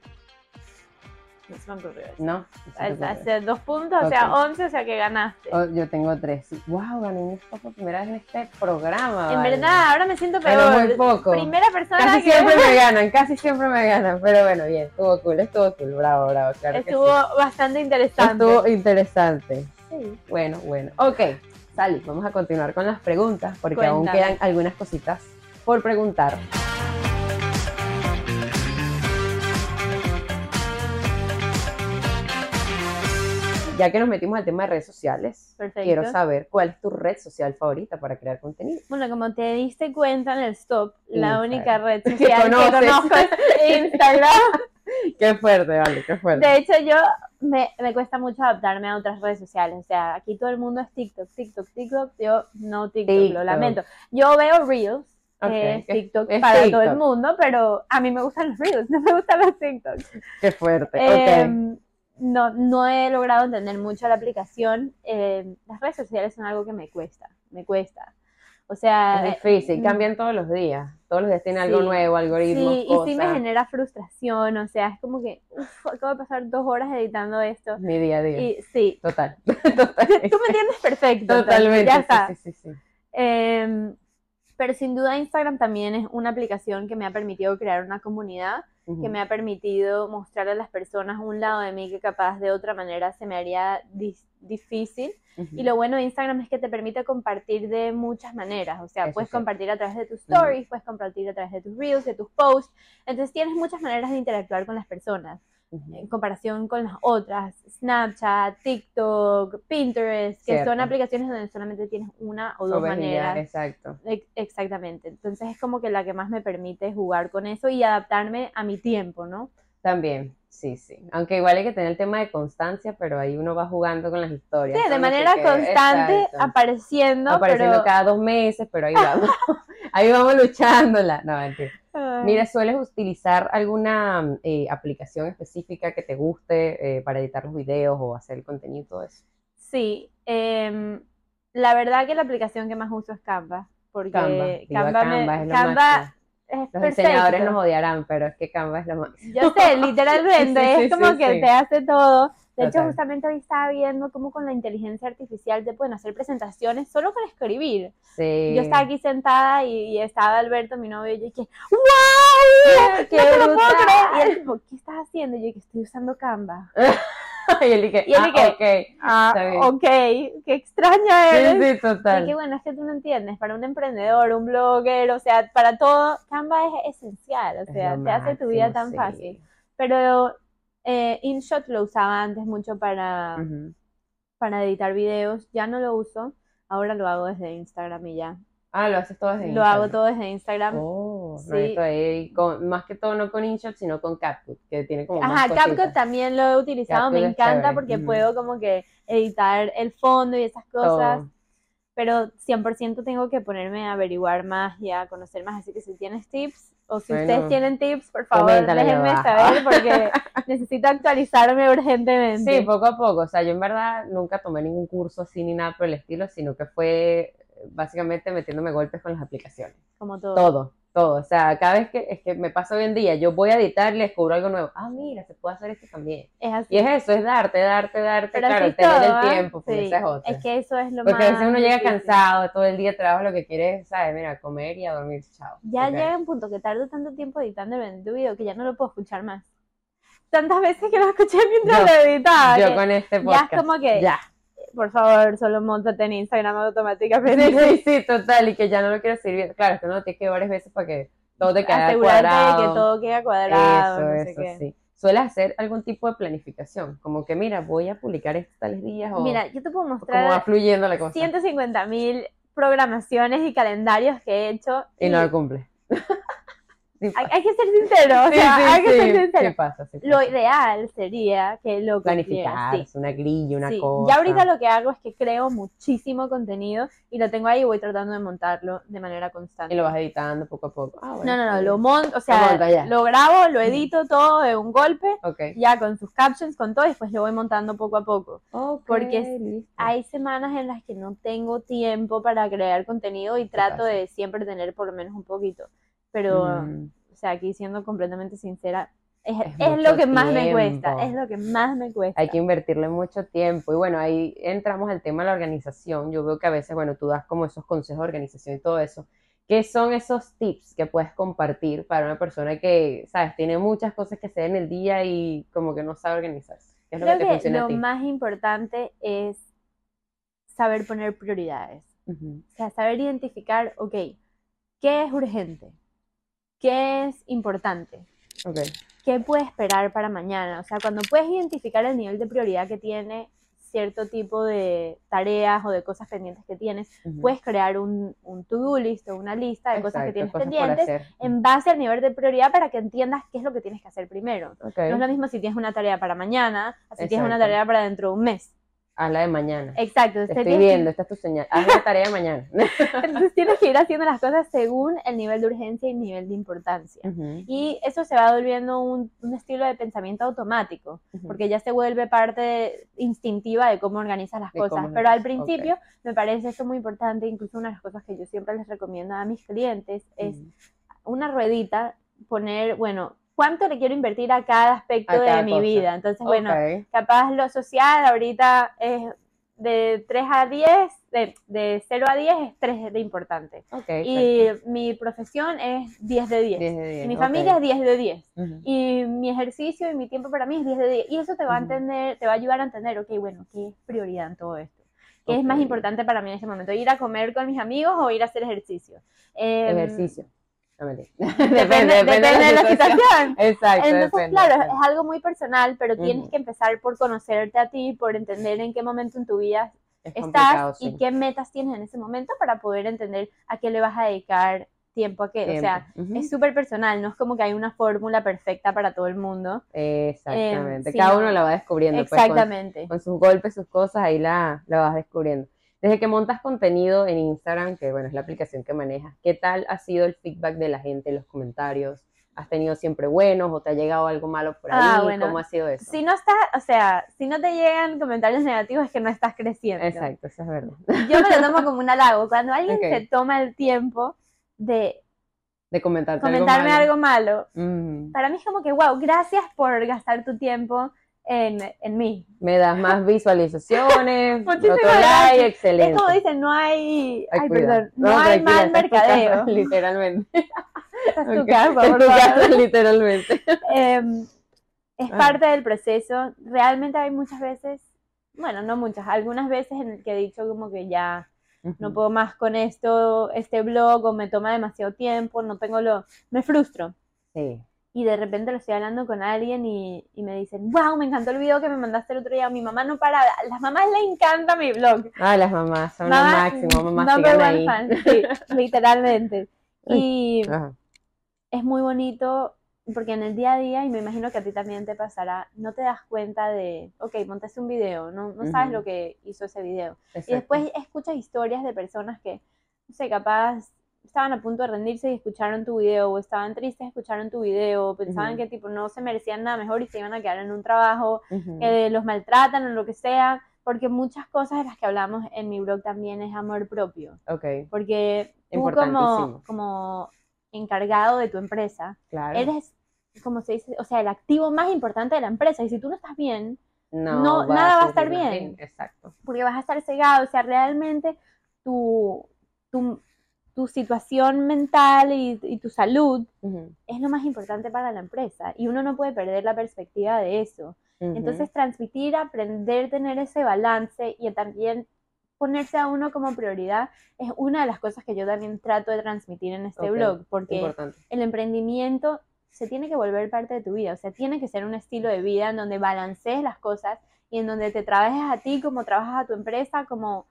No se me ocurrió eso.
¿No? No se te ocurre.
Hace dos puntos, o sea,
Ok.
once, o sea que ganaste.
Oh, yo tengo tres. Wow, gané esto por primera vez en este programa.
en
vale.
verdad, ahora me siento
Pero
peor.
muy poco.
Primera persona
Casi
que
siempre me ganan, casi siempre me ganan, pero bueno, bien, estuvo cool, estuvo cool, bravo, bravo, claro
estuvo
que
bastante interesante.
Estuvo interesante.
Sí.
Bueno, bueno, ok, Sally, vamos a continuar con las preguntas, porque aún
Cuéntame.
quedan algunas cositas por preguntar. Ya que nos metimos al tema de redes sociales,
Perfecto.
quiero saber cuál es tu red social favorita para crear contenido.
Bueno, como te diste cuenta en el stop, la
Instagram.
única red social que, conozco es Instagram.
Qué fuerte, vale, qué fuerte.
De hecho, yo me, me cuesta mucho adaptarme a otras redes sociales. O sea, aquí todo el mundo es TikTok, TikTok, TikTok. Yo no TikTok,
TikTok.
lo lamento. Yo veo Reels, es
es-
TikTok
es
para todo el mundo, pero a mí me gustan los Reels, no me gustan los TikToks.
Qué fuerte, ok.
Em, no, no he logrado entender mucho la aplicación. Em, las redes sociales son algo que me cuesta, me cuesta. O sea,
Es difícil,
eh,
cambian todos los días. Todos los días tiene algo nuevo, algoritmos,
Sí, y sí me genera frustración, o sea, es como que, uf, acabo de pasar dos horas editando esto.
Mi día a día.
Y sí,
Total. Total.
tú me entiendes perfecto.
Totalmente.
Ya está.
Sí, sí, sí.
Em, pero sin duda Instagram también es una aplicación que me ha permitido crear una comunidad, Que me ha permitido mostrar a las personas un lado de mí que capaz de otra manera se me haría difícil. Y lo bueno de Instagram es que te permite compartir de muchas maneras. O sea,
Eso
puedes
sí.
compartir a través de tus stories, puedes compartir a través de tus reels, de tus posts. Entonces tienes muchas maneras de interactuar con las personas En comparación con las otras. Snapchat, TikTok, Pinterest, que
Cierto.
son aplicaciones donde solamente tienes una o dos maneras.
Exacto.
Ex- Exactamente. Entonces es como que la que más me permite jugar con eso y adaptarme a mi tiempo, ¿no?
También, sí, sí. Aunque igual hay que tener el tema de constancia, pero ahí uno va jugando con las historias.
Sí, de manera
qué,
constante,
exacto.
apareciendo,
Apareciendo
pero
cada dos meses, pero ahí vamos. Ahí vamos luchándola. No, mentira.
Ay.
Mira, ¿sueles utilizar alguna eh, aplicación específica que te guste eh, para editar los videos o hacer el contenido y todo eso?
Sí, em, la verdad que la aplicación que más uso es Canva, porque
Canva,
Canva, me-
Canva, es Los diseñadores nos odiarán, pero es que Canva es lo más.
Yo sé, literalmente,
Sí, sí,
es como
sí,
que te hace todo. De hecho,
Total.
justamente hoy estaba viendo cómo con la inteligencia artificial te pueden hacer presentaciones solo con escribir.
Sí.
Yo estaba aquí sentada y, y estaba Alberto, mi novio, y yo dije, ¡Wow!
¡Qué
no te lo puedo creer. Y él ¿qué estás haciendo? Y yo que estoy usando Canva.
y él dije,
Y él
ah,
dije,
ok.
Ah, ok, qué extraña eres.
Sí, sí,
Y
total.
que bueno, es que tú no entiendes, para un emprendedor, un blogger, o sea, para todo, Canva es esencial, o sea, te hace tu vida tan
sí.
fácil. Pero eh, InShot lo usaba antes mucho para, para editar videos, ya no lo uso, ahora lo hago desde Instagram y ya.
Ah, lo haces todo desde
Lo hago
Instagram.
todo desde Instagram.
Oh,
Sí.
ahí con- más que todo no con InShot, sino con CapCut, que tiene como más
Ajá, CapCut también lo he utilizado, me
CapCut
encanta porque puedo como que editar el fondo y esas cosas.
Todo.
pero 100% tengo que ponerme a averiguar más y a conocer más. Así que si tienes tips o si
Bueno,
ustedes tienen tips, por favor, déjenme
abajo.
saber porque necesito actualizarme urgentemente.
Sí, poco a poco. O sea, yo en verdad nunca tomé ningún curso así ni nada por el estilo, sino que fue básicamente metiéndome golpes con las aplicaciones.
Como todo.
Todo, todo. O sea, cada vez que, es que me pasa hoy en día, yo voy a editar y descubro algo nuevo. Ah, mira, se puede hacer esto también.
Es así.
Y es eso, es darte, darte, darte,
Pero
claro,
es
tener
todo,
el
¿ah?
tiempo, porque
Sí,
esa es otra.
Es que eso es lo
Porque
más
a veces uno llega
difícil.
cansado, todo el día trabaja, lo que quiere es, ¿sabes? Mira, comer y a dormir, chao.
Ya llega un punto que tardo tanto tiempo editando el video que ya no lo puedo escuchar más. Tantas veces que lo escuché mientras
Yo-
lo editaba.
Yo con este
ya
podcast.
es como que,
Ya.
Por favor, solo montate en Instagram automáticamente.
Sí, sí, total, y que ya no lo quiero seguir viendo. Claro, que uno lo tienes que varias veces para que todo te quede
Asegurarte de
cuadrado.
que todo queda cuadrado,
Eso,
no sé
eso,
qué.
sí. ¿Sueles hacer algún tipo de planificación? Como que, mira, voy a publicar estos tales días o,
Mira, yo te puedo
o cómo va
mostrar
fluyendo la cosa.
150 mil programaciones y calendarios que he hecho.
Y no lo cumple. Sí
hay,
pasa.
hay que ser sincero, o sea,
sí,
hay que ser sincero.
sí pasa, sí
Lo
pasa.
ideal sería que lo
Planificar, una grilla, una cosa.
Ya ahorita lo que hago es que creo muchísimo contenido y lo tengo ahí y voy tratando de montarlo de manera constante.
Y lo vas editando poco a poco. Ah, bueno,
No, no, no, lo monto, o sea,
ya.
lo grabo, lo edito todo de un golpe,
Ok.
ya con sus captions, con todo, y después lo voy montando poco a poco.
Ok,
Porque
listo.
Hay semanas en las que no tengo tiempo para crear contenido y trato
pasa.
de siempre tener por lo menos un poquito. Pero,
Mm,
o sea, aquí siendo completamente sincera, es,
Es
es lo que más me
tiempo.
cuesta, es lo que más me cuesta.
hay que invertirle mucho tiempo. Y bueno, ahí entramos al tema de la organización. Yo veo que a veces, bueno, tú das como esos consejos de organización y todo eso. ¿Qué son esos tips que puedes compartir para una persona que, sabes, tiene muchas cosas que hacer en el día y como que no sabe organizarse? ¿Qué es lo
Creo
que te funciona a
lo
ti?
más importante es saber poner prioridades.
Ujú,
O sea, saber identificar, ok, ¿qué es urgente? ¿Qué es importante?
Ok.
¿Qué puede esperar para mañana? O sea, cuando puedes identificar el nivel de prioridad que tiene cierto tipo de tareas o de cosas pendientes que tienes, puedes crear un, un to-do list o una lista de cosas que tienes
cosas
pendientes en base al nivel de prioridad para que entiendas qué es lo que tienes que hacer primero. No es lo mismo si tienes una tarea para mañana, si tienes una tarea para dentro de un mes.
Hazla de mañana.
Exacto.
Te estoy
tienes que-
viendo, esta es tu señal. Haz la tarea de mañana.
Entonces tienes que ir haciendo las cosas según el nivel de urgencia y el nivel de importancia.
Ujú,
Y eso se va volviendo un, un estilo de pensamiento automático,
ujú.
porque ya se vuelve parte instintiva de cómo organizas las
De
cosas. Pero al principio me parece eso muy importante, incluso una de las cosas que yo siempre les recomiendo a mis clientes es una ruedita, poner, bueno, ¿cuánto le quiero invertir a cada aspecto
A
de
cada
mi
cosa.
vida? Entonces, bueno,
Ok.
capaz lo social ahorita es de 3 a 10, de, de 0 a 10 es 3 de importante.
Ok,
Y
perfecto.
mi profesión es 10 de 10.
10 de 10.
Y mi familia es 10 de 10.
Ujú.
Y mi ejercicio y mi tiempo para mí es 10 de 10. Y eso te va a entender, te va a ayudar a entender, ok, bueno, ¿qué es prioridad en todo esto? ¿Qué es más importante para mí en este momento? ¿Ir a comer con mis amigos o ir a hacer ejercicio? Em,
Ejercicio. No.
Depende, depende de la situación.
Exacto,
Entonces,
depende,
claro,
depende.
es algo muy personal, pero tienes que empezar por conocerte a ti, por entender en qué momento en tu vida
Es
estás y qué metas tienes en ese momento para poder entender a qué le vas a dedicar tiempo a qué. O sea, es súper personal, no es como que hay una fórmula perfecta para todo el mundo.
Exactamente.
Em,
Cada
no.
uno la va descubriendo. pues, con-
Exactamente.
con, sus golpes, sus cosas, ahí la, la vas descubriendo. Desde que montas contenido en Instagram, que bueno, es la aplicación que manejas, ¿qué tal ha sido el feedback de la gente, los comentarios? ¿Has tenido siempre buenos o te ha llegado algo malo por ahí?
Ah, bueno.
¿Cómo ha sido eso?
Si no estás, o sea, si no te llegan comentarios negativos es que no estás creciendo.
Exacto, eso es verdad.
Yo me lo tomo como un halago. Cuando alguien
Ok.
se toma el tiempo de
De comentarte
comentarme
algo malo.
algo malo,
Mm,
para mí es como que, wow, gracias por gastar tu tiempo en, en mí.
me das más visualizaciones, otro like, excelente.
Es como dicen, no hay,
Ay,
ay,
cuidado.
perdón, no, hay mal mercadeo.
casa, literalmente.
Tu casa, por
tu casa, literalmente.
Es
Ah.
parte del proceso. Realmente hay muchas veces, bueno, no muchas, algunas veces en el que he dicho como que ya no puedo más con esto, este blog, o me toma demasiado tiempo, no tengo lo... Me frustro.
Sí.
Y de repente lo estoy hablando con alguien y, y me dicen, wow, me encantó el video que me mandaste el otro día. Mi mamá no para, a las mamás le encanta mi blog.
Ah, las mamás son lo
Mamá-
máximo, mamás
one
ahí.
fan, sí, literalmente. Y
Ajá.
es muy bonito porque en el día a día, y me imagino que a ti también te pasará, no te das cuenta de, ok, montaste un video, no, no sabes lo que hizo ese video. Y
Exacto.
después escuchas historias de personas que, no sé, capaz estaban a punto de rendirse y escucharon tu video, o estaban tristes, escucharon tu video, pensaban que tipo no se merecían nada mejor y se iban a quedar en un trabajo, que los maltratan o lo que sea, porque muchas cosas de las que hablamos en mi blog también es amor propio,
Ok,
porque tú como, como encargado de tu empresa,
claro.
eres, como se dice, o sea, el activo más importante de la empresa, y si tú no estás bien,
no,
no- nada va a estar bien.
Exacto.
porque vas a estar cegado, o sea, realmente tu, tu, tu situación mental y, y tu salud es lo más importante para la empresa y uno no puede perder la perspectiva de eso. Entonces, transmitir, aprender, tener ese balance y también ponerse a uno como prioridad es una de las cosas que yo también trato de transmitir en este blog, porque
Importante.
el emprendimiento se tiene que volver parte de tu vida, o sea, tiene que ser un estilo de vida en donde balancees las cosas y en donde te trabajes a ti como trabajas a tu empresa, como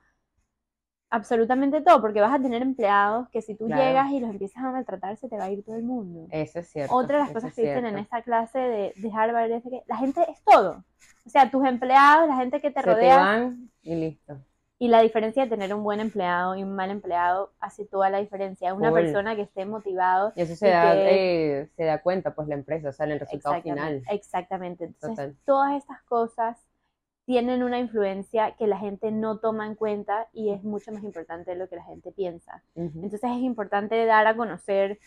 absolutamente todo, porque vas a tener empleados que si tú
Claro.
llegas y los empiezas a maltratar, se te va a ir todo el mundo.
Eso es cierto.
Otra de las cosas que dicen en
cierto.
esta clase de, de Harvard es que la gente es todo. O sea, tus empleados, la gente que te
Se te
rodea,
van y listo.
y la diferencia de tener un buen empleado y un mal empleado hace toda la diferencia. Una
Full.
persona que esté motivado
Y eso se,
Y
da,
que-
eh, se da cuenta, pues, la empresa, o sea, en el resultado final.
Exactamente, exactamente. Entonces,
Total.
todas estas cosas tienen una influencia que la gente no toma en cuenta y es mucho más importante de lo que la gente piensa. Entonces es importante dar a conocer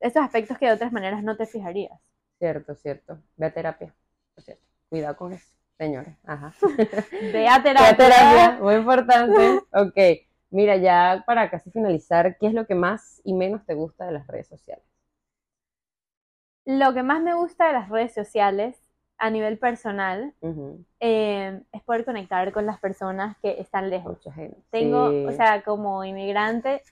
esos aspectos que de otras maneras no te fijarías.
Cierto, cierto. Ve a terapia. Cierto. Cuidado con eso, señores. Ajá.
Ve a
Ve
terapia.
a terapia, muy importante. Ok. Mira, ya para casi finalizar, ¿qué es lo que más y menos te gusta de las redes sociales?
Lo que más me gusta de las redes sociales a nivel personal eh, es poder conectar con las personas que están lejos.
Mucha gente.
Tengo,
Sí.
o sea, como inmigrante,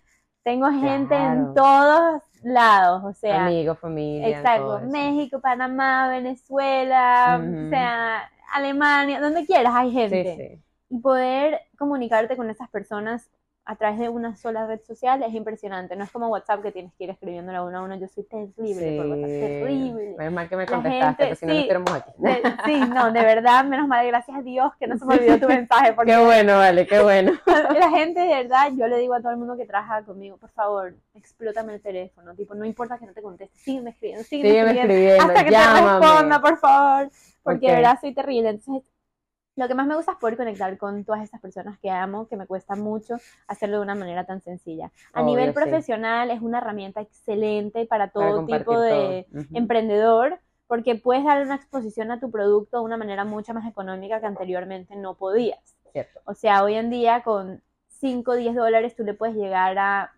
tengo gente
Claro.
en todos lados, o sea,
amigos, familia.
exacto. México, Panamá, Venezuela, o sea, Alemania, donde quieras hay
Sí,
gente.
sí.
Y poder comunicarte con esas personas a través de una sola red social es impresionante. No es como WhatsApp que tienes que ir escribiéndolo uno a uno. Yo soy terrible por WhatsApp,
Sí.
terrible.
Menos mal que me contestaste,
gente-
porque si no, no
sí.
estuviéramos aquí.
De- sí, no, de verdad, menos mal, gracias a Dios que no se me olvidó tu mensaje. Porque
Qué bueno, vale, qué bueno.
la gente, de verdad, yo le digo a todo el mundo que trabaja conmigo, por favor, explótame el teléfono. Tipo, no importa que no te conteste, sígueme escribiendo, sígueme,
Sígueme
escribiendo,
escribiendo,
hasta que
llámame.
te responda, por favor. Porque de verdad soy terrible. Entonces, lo que más me gusta es poder conectar con todas estas personas que amo, que me cuesta mucho hacerlo de una manera tan sencilla. A
Obvio,
nivel
sí.
profesional es una herramienta excelente para
Para
todo
compartir
tipo de
todo.
Emprendedor, porque puedes dar una exposición a tu producto de una manera mucho más económica que anteriormente no podías.
Cierto.
O sea, hoy en día con 5 o 10 dólares tú le puedes llegar a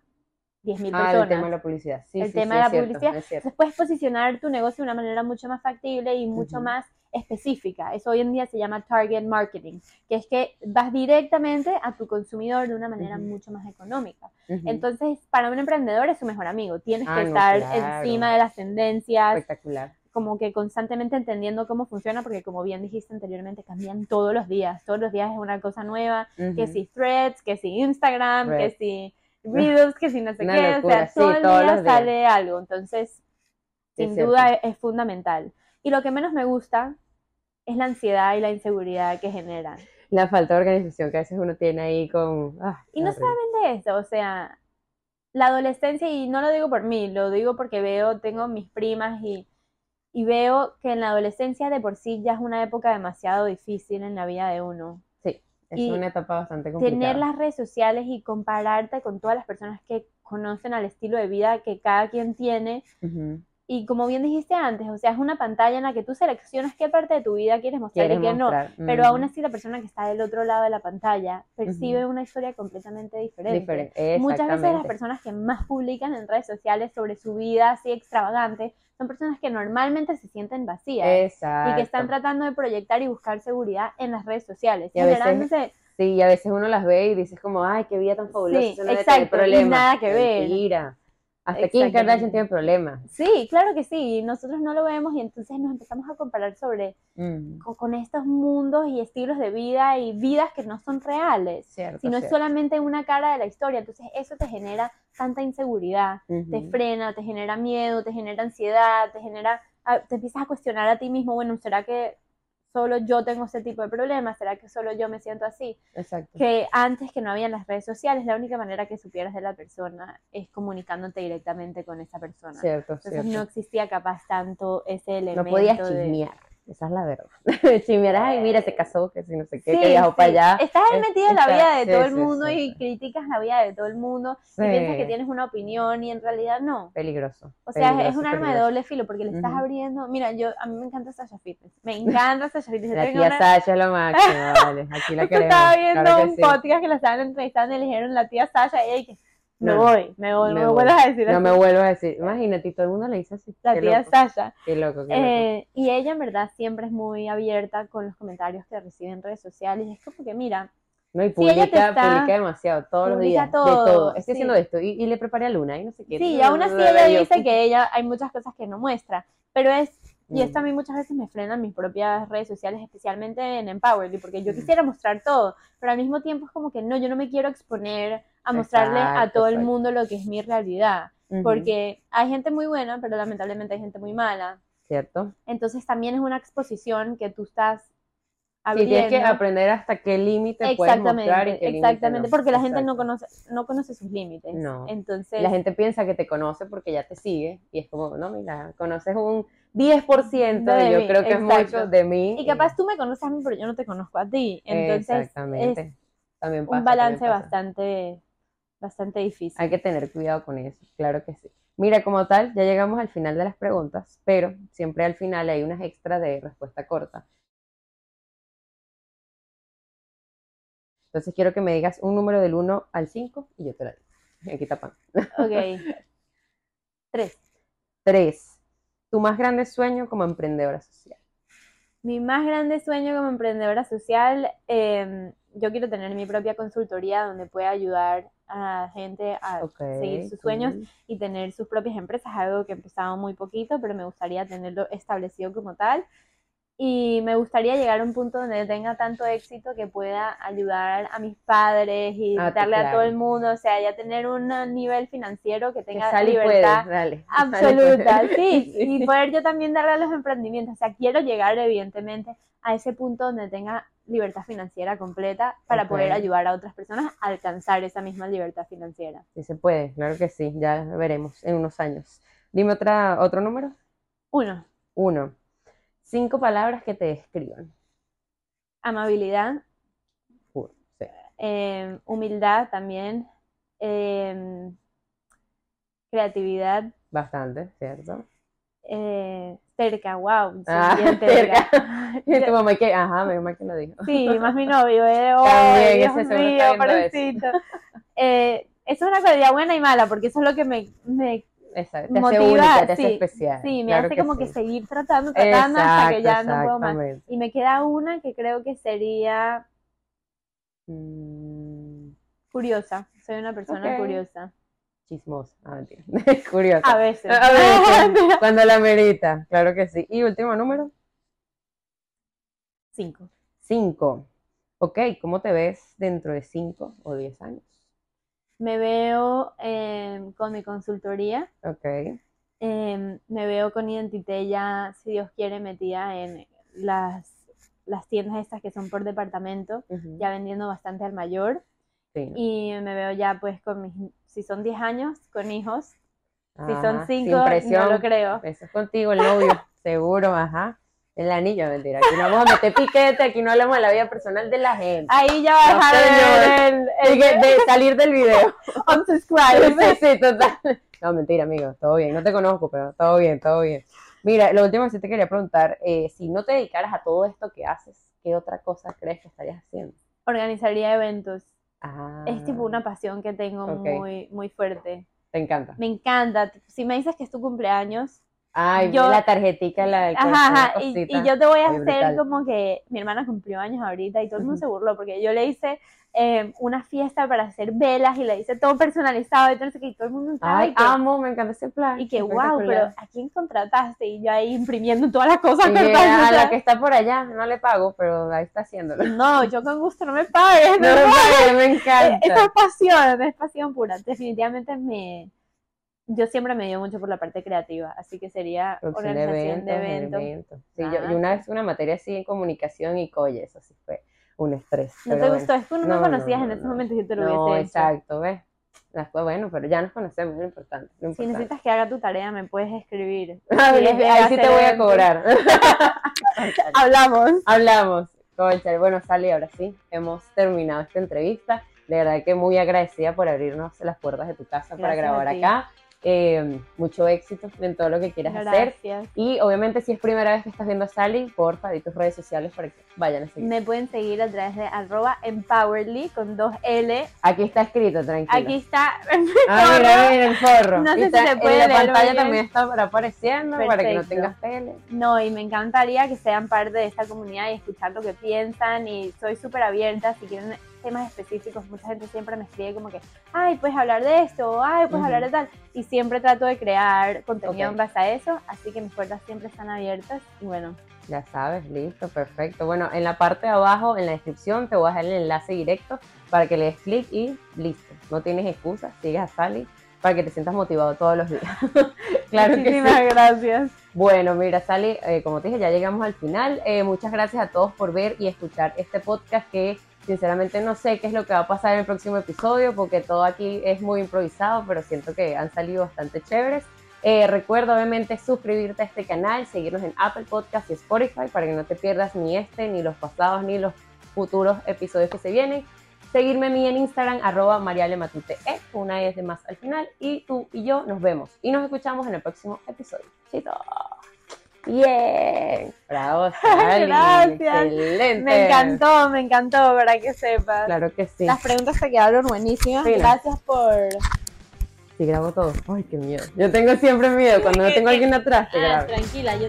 10 mil
Ah, el
personas.
tema de la publicidad. Sí,
El
sí,
tema
sí,
de la
cierto,
publicidad. puedes posicionar tu negocio de una manera mucho más factible y mucho
Ujú.
más específica. Eso hoy en día se llama target marketing, que es que vas directamente a tu consumidor de una manera mucho más económica. Entonces, para un emprendedor es su mejor amigo. Tienes
Ah,
que
no,
estar
claro.
encima de las tendencias,
Espectacular.
como que constantemente entendiendo cómo funciona, porque como bien dijiste anteriormente, cambian todos los días. Todos los días es una cosa nueva. Que si threads, que si Instagram, que
Threads.
si Reels, que si no sé
Una
qué.
locura,
o sea,
sí,
todo el
todos
día
días.
sale algo. Entonces, sin
es
duda es, es fundamental. Y lo que menos me gusta es la ansiedad y la inseguridad que genera.
La falta de organización que a veces uno tiene ahí con... ah,
Y no
horrible.
solamente eso, o sea, la adolescencia, y no lo digo por mí, lo digo porque veo, tengo mis primas y, y veo que en la adolescencia de por sí ya es una época demasiado difícil en la vida de uno.
Es
y
una etapa bastante complicada.
Tener las redes sociales y compararte con todas las personas que conocen al estilo de vida que cada quien tiene.
Ujú.
Y como bien dijiste antes, o sea, es una pantalla en la que tú seleccionas qué parte de tu vida quieres mostrar
Quieres
y qué no.
mostrar.
Pero
Ujú.
aún así la persona que está del otro lado de la pantalla percibe una historia completamente diferente.
Diferente,
Muchas veces las personas que más publican en redes sociales sobre su vida así extravagante son personas que normalmente se sienten vacías
Exacto.
y que están tratando de proyectar y buscar seguridad en las redes sociales,
Y a veces- Sí, y a veces uno las ve y dices como, ay, qué vida tan fabulosa,
Sí,
eso no
exacto,
tener problemas.
y nada que ver.
Mentira. Hasta Kim. Kardashian tiene problemas.
Sí, claro que sí, nosotros no lo vemos y entonces nos empezamos a comparar sobre
Mm,
con, con estos mundos y estilos de vida y vidas que no son reales,
cierto,
sino es solamente una cara de la historia, entonces eso te genera tanta inseguridad, te frena, te genera miedo, te genera ansiedad, te genera, ah, te empiezas a cuestionar a ti mismo, bueno, ¿será que solo yo tengo ese tipo de problemas? ¿Será que solo yo me siento así?
Exacto.
que antes que no había las redes sociales, la única manera que supieras de la persona es comunicándote directamente con esa persona.
Cierto,
Entonces
cierto.
no existía capaz tanto ese elemento
No podías
de...
Esa es la verdad. Chismear, ay, mira, se casó, que si no sé qué,
Sí,
que viajó
sí.
para allá.
Estás
Es-
metido en la vida de
sí,
todo el mundo y criticas la vida de todo el mundo y piensas que tienes una opinión y en realidad no.
Peligroso.
O sea, es- un arma de doble filo porque le estás abriendo. Mira, yo a mí me encanta Sasha Fitness. Me encanta Sasha Fitness. Yo
La tía
una-
Sasha es lo máximo, vale. Aquí la queremos.
estaba viendo
claro
un podcast que la estaban entrevistando y le dijeron la tía Sasha y ella que me
No,
voy, me voy, no
me
vuelvas a decir
No
así.
me vuelvo a decir. Imagínate, y todo el mundo le dice así.
la
Qué
tía
loco,
Sasha.
Qué loco, qué loco.
Eh, y ella en verdad siempre es muy abierta con los comentarios que recibe en redes sociales. Es como que, mira,
No, y
Sí,
publica,
está-
publica demasiado, todos los
publica
días,
todo,
de todo. Estoy
sí.
haciendo esto, y, y le preparé a Luna, y no sé qué.
sí, y aún así ella dice que ella hay muchas cosas que no muestra, pero es, y
Mm.
esto a mí muchas veces me frena en mis propias redes sociales, especialmente en Empowerly, porque yo
Mm.
quisiera mostrar todo, pero al mismo tiempo es como que no, yo no me quiero exponer a mostrarle a
Exacto,
todo el
exacto.
mundo lo que es mi realidad,
Ujú,
porque hay gente muy buena, pero lamentablemente hay gente muy mala.
¿Cierto?
Entonces también es una exposición que tú estás
Sí,
abriendo.
tienes que aprender hasta qué límite puedes mostrar y
Exactamente,
qué
exactamente,
no.
porque la gente no conoce, no conoce sus límites.
No.
Entonces,
La gente piensa que te conoce porque ya te sigue, y es como, no, mira, conoces un 10%,
De
yo
mí,
creo que es
exacto.
mucho de mí.
y capaz tú me conoces a mí, pero yo no te conozco a ti. Entonces,
Exactamente.
es
también pasa,
un balance
también pasa.
bastante, bastante difícil.
Hay que tener cuidado con eso, claro que sí. Mira, como tal, ya llegamos al final de las preguntas, pero siempre al final hay unas extras de respuesta corta. Entonces quiero que me digas un número del 1 al 5 y yo te la digo. Aquí tapan.
Ok. Tres.
3. Tu más grande sueño como emprendedora social.
Mi más grande sueño como emprendedora social, eh, yo quiero tener mi propia consultoría donde pueda ayudar a gente a
Ok.
seguir sus sueños
cool.
y tener sus propias empresas, algo que he empezado muy poquito, pero me gustaría tenerlo establecido como tal. Y me gustaría llegar a un punto donde tenga tanto éxito que pueda ayudar a mis padres y
Ah,
darle a
claro.
todo el mundo, o sea, ya tener un nivel financiero que
Que
tenga
y
libertad
puedes,
absoluta, sí,
puedes.
y poder yo también darle a los emprendimientos, o sea, quiero llegar evidentemente a ese punto donde tenga libertad financiera completa para poder ayudar a otras personas a alcanzar esa misma libertad financiera.
Sí se puede, claro que sí, ya veremos en unos años. Dime otra, otro número.
Uno,
Uno. Cinco palabras que te describan.
amabilidad,
sí.
eh, humildad también, eh, creatividad,
Bastante, ¿cierto?
eh, cerca, wow,
Ah,
bien terca.
Y tu mamá que, ajá, mi mamá que lo dijo.
Sí, más mi novio, eh, oh,
También,
Dios
ese
mío, pobrecito. Eh, eso es una cualidad buena y mala, porque eso es lo que me, me
Exacto, te
motiva,
hace única, te hace
sí,
especial.
sí, me
claro
hace como que
sí.
seguir tratando, tratando hasta que ya no puedo más. Y me queda una que creo que sería
Mm,
curiosa. Soy una persona curiosa.
Chismosa, ah. Curiosa.
A veces.
A veces, cuando la merita, claro que sí. Y último número,
Cinco.
cinco. Ok, ¿cómo te ves dentro de cinco o diez años?
Me veo eh, con mi consultoría.
Ok,
eh, me veo con Identité ya, si Dios quiere, metida en las las tiendas estas que son por departamento, ya vendiendo bastante al mayor.
Sí.
Y me veo ya pues con mis, si son 10 años, con hijos. Si
Ajá,
son
sin
5, no lo creo.
Eso es contigo, el novio, seguro, ajá. El anillo, mentira. Aquí no vamos a meter piquete, aquí no hablamos de la vida personal de la gente.
Ahí ya va a dejar el,
Y que- de salir del video.
unsubscribe.
Sí, sí, total. No, mentira, amigo, todo bien. No te conozco, pero todo bien, todo bien. Mira, lo último que sí te quería preguntar, eh, si no te dedicaras a todo esto que haces, ¿qué otra cosa crees que estarías haciendo?
Organizaría eventos.
Ah,
Es tipo una pasión que tengo muy, muy fuerte.
Te encanta.
Me encanta. Si me dices que es tu cumpleaños,
Ay,
Yo-
la tarjetica, la del
Ajá, ajá, y, y yo te voy a hacer
brutal.
como que mi hermana cumplió años ahorita y todo el mundo se burló porque yo le hice eh, una fiesta para hacer velas y le hice todo personalizado y todo, y todo el mundo estaba
Ay,
y que,
amo, me encanta ese plan.
y que wow, pero. ¿a quién contrataste? Y yo ahí imprimiendo todas las cosas
Y
que
a la que está por allá, no le pago, pero ahí está haciéndolo.
No, yo con gusto no me pagues,
No,
no,
me
me
pague, me encanta.
Esa es pasión, es pasión pura. Definitivamente me. Yo siempre me dio mucho por la parte creativa, así que sería
Producción de
organización de
eventos,
eventos.
eventos. Sí, yo,
Ah,
yo una vez una materia así en comunicación y coye, eso sí fue un estrés.
¿No te
bueno.
gustó? Es que uno no,
No, no,
conocías
no,
en esos momentos y te lo
No,
hubiese hecho.
exacto, ¿ves? Después, bueno, pero ya nos conocemos, es lo importante. lo
Si necesitas que haga tu tarea, me puedes escribir. Ver
ahí sí te voy a cobrar.
Hablamos.
Hablamos. Conchal. Bueno, Sally, ahora sí, hemos terminado esta entrevista. De verdad que muy agradecida por abrirnos las puertas de tu casa para
Gracias
grabar acá. Eh, mucho éxito en todo lo que quieras hacer.
Gracias.
Y obviamente si es primera vez que estás viendo a Sally, porfa, di tus redes sociales para que vayan a seguir.
Me pueden seguir a través de arroba empowerly con dos L.
Aquí está escrito, tranquilo.
Aquí está.
Ah, mira, mira el forro.
No sé
Y
si
está-
se puede
En la
leer
pantalla también está apareciendo, para que no
Perfecto.
tengas tele.
No, y me encantaría que sean parte de esta comunidad y escuchar lo que piensan. Y soy súper abierta. Si quieren temas específicos, mucha gente siempre me escribe como que, ay, puedes hablar de esto, ay, puedes hablar de tal. Y siempre trato de crear contenido en base a eso. Así que mis puertas siempre están abiertas. Y bueno,
Ya sabes, listo, perfecto. Bueno, en la parte de abajo, en la descripción, te voy a dejar el enlace directo para que le des clic y listo. No tienes excusa, sigues a Sally para que te sientas motivado todos los días. claro que sí.
gracias.
Bueno, mira, Sally, eh, como te dije, ya llegamos al final. Eh, muchas gracias a todos por ver y escuchar este podcast que sinceramente no sé qué es lo que va a pasar en el próximo episodio porque todo aquí es muy improvisado, pero siento que han salido bastante chéveres. Eh, recuerda obviamente suscribirte a este canal, seguirnos en Apple Podcast y Spotify para que no te pierdas ni este, ni los pasados, ni los futuros episodios que se vienen. Seguirme a mí en Instagram, arroba marialematute, una E de más al final. Y tú y yo nos vemos y nos escuchamos en el próximo episodio. Chito. Bien. Bravo, Sally.
Gracias.
Excelente.
Me encantó, me encantó, para que sepas.
Claro que sí.
Las preguntas te quedaron buenísimas. Gracias por.
Sí, grabo todo. Ay, qué miedo. Yo tengo siempre miedo. Cuando no tengo a alguien atrás, te
Ah, tranquila, yo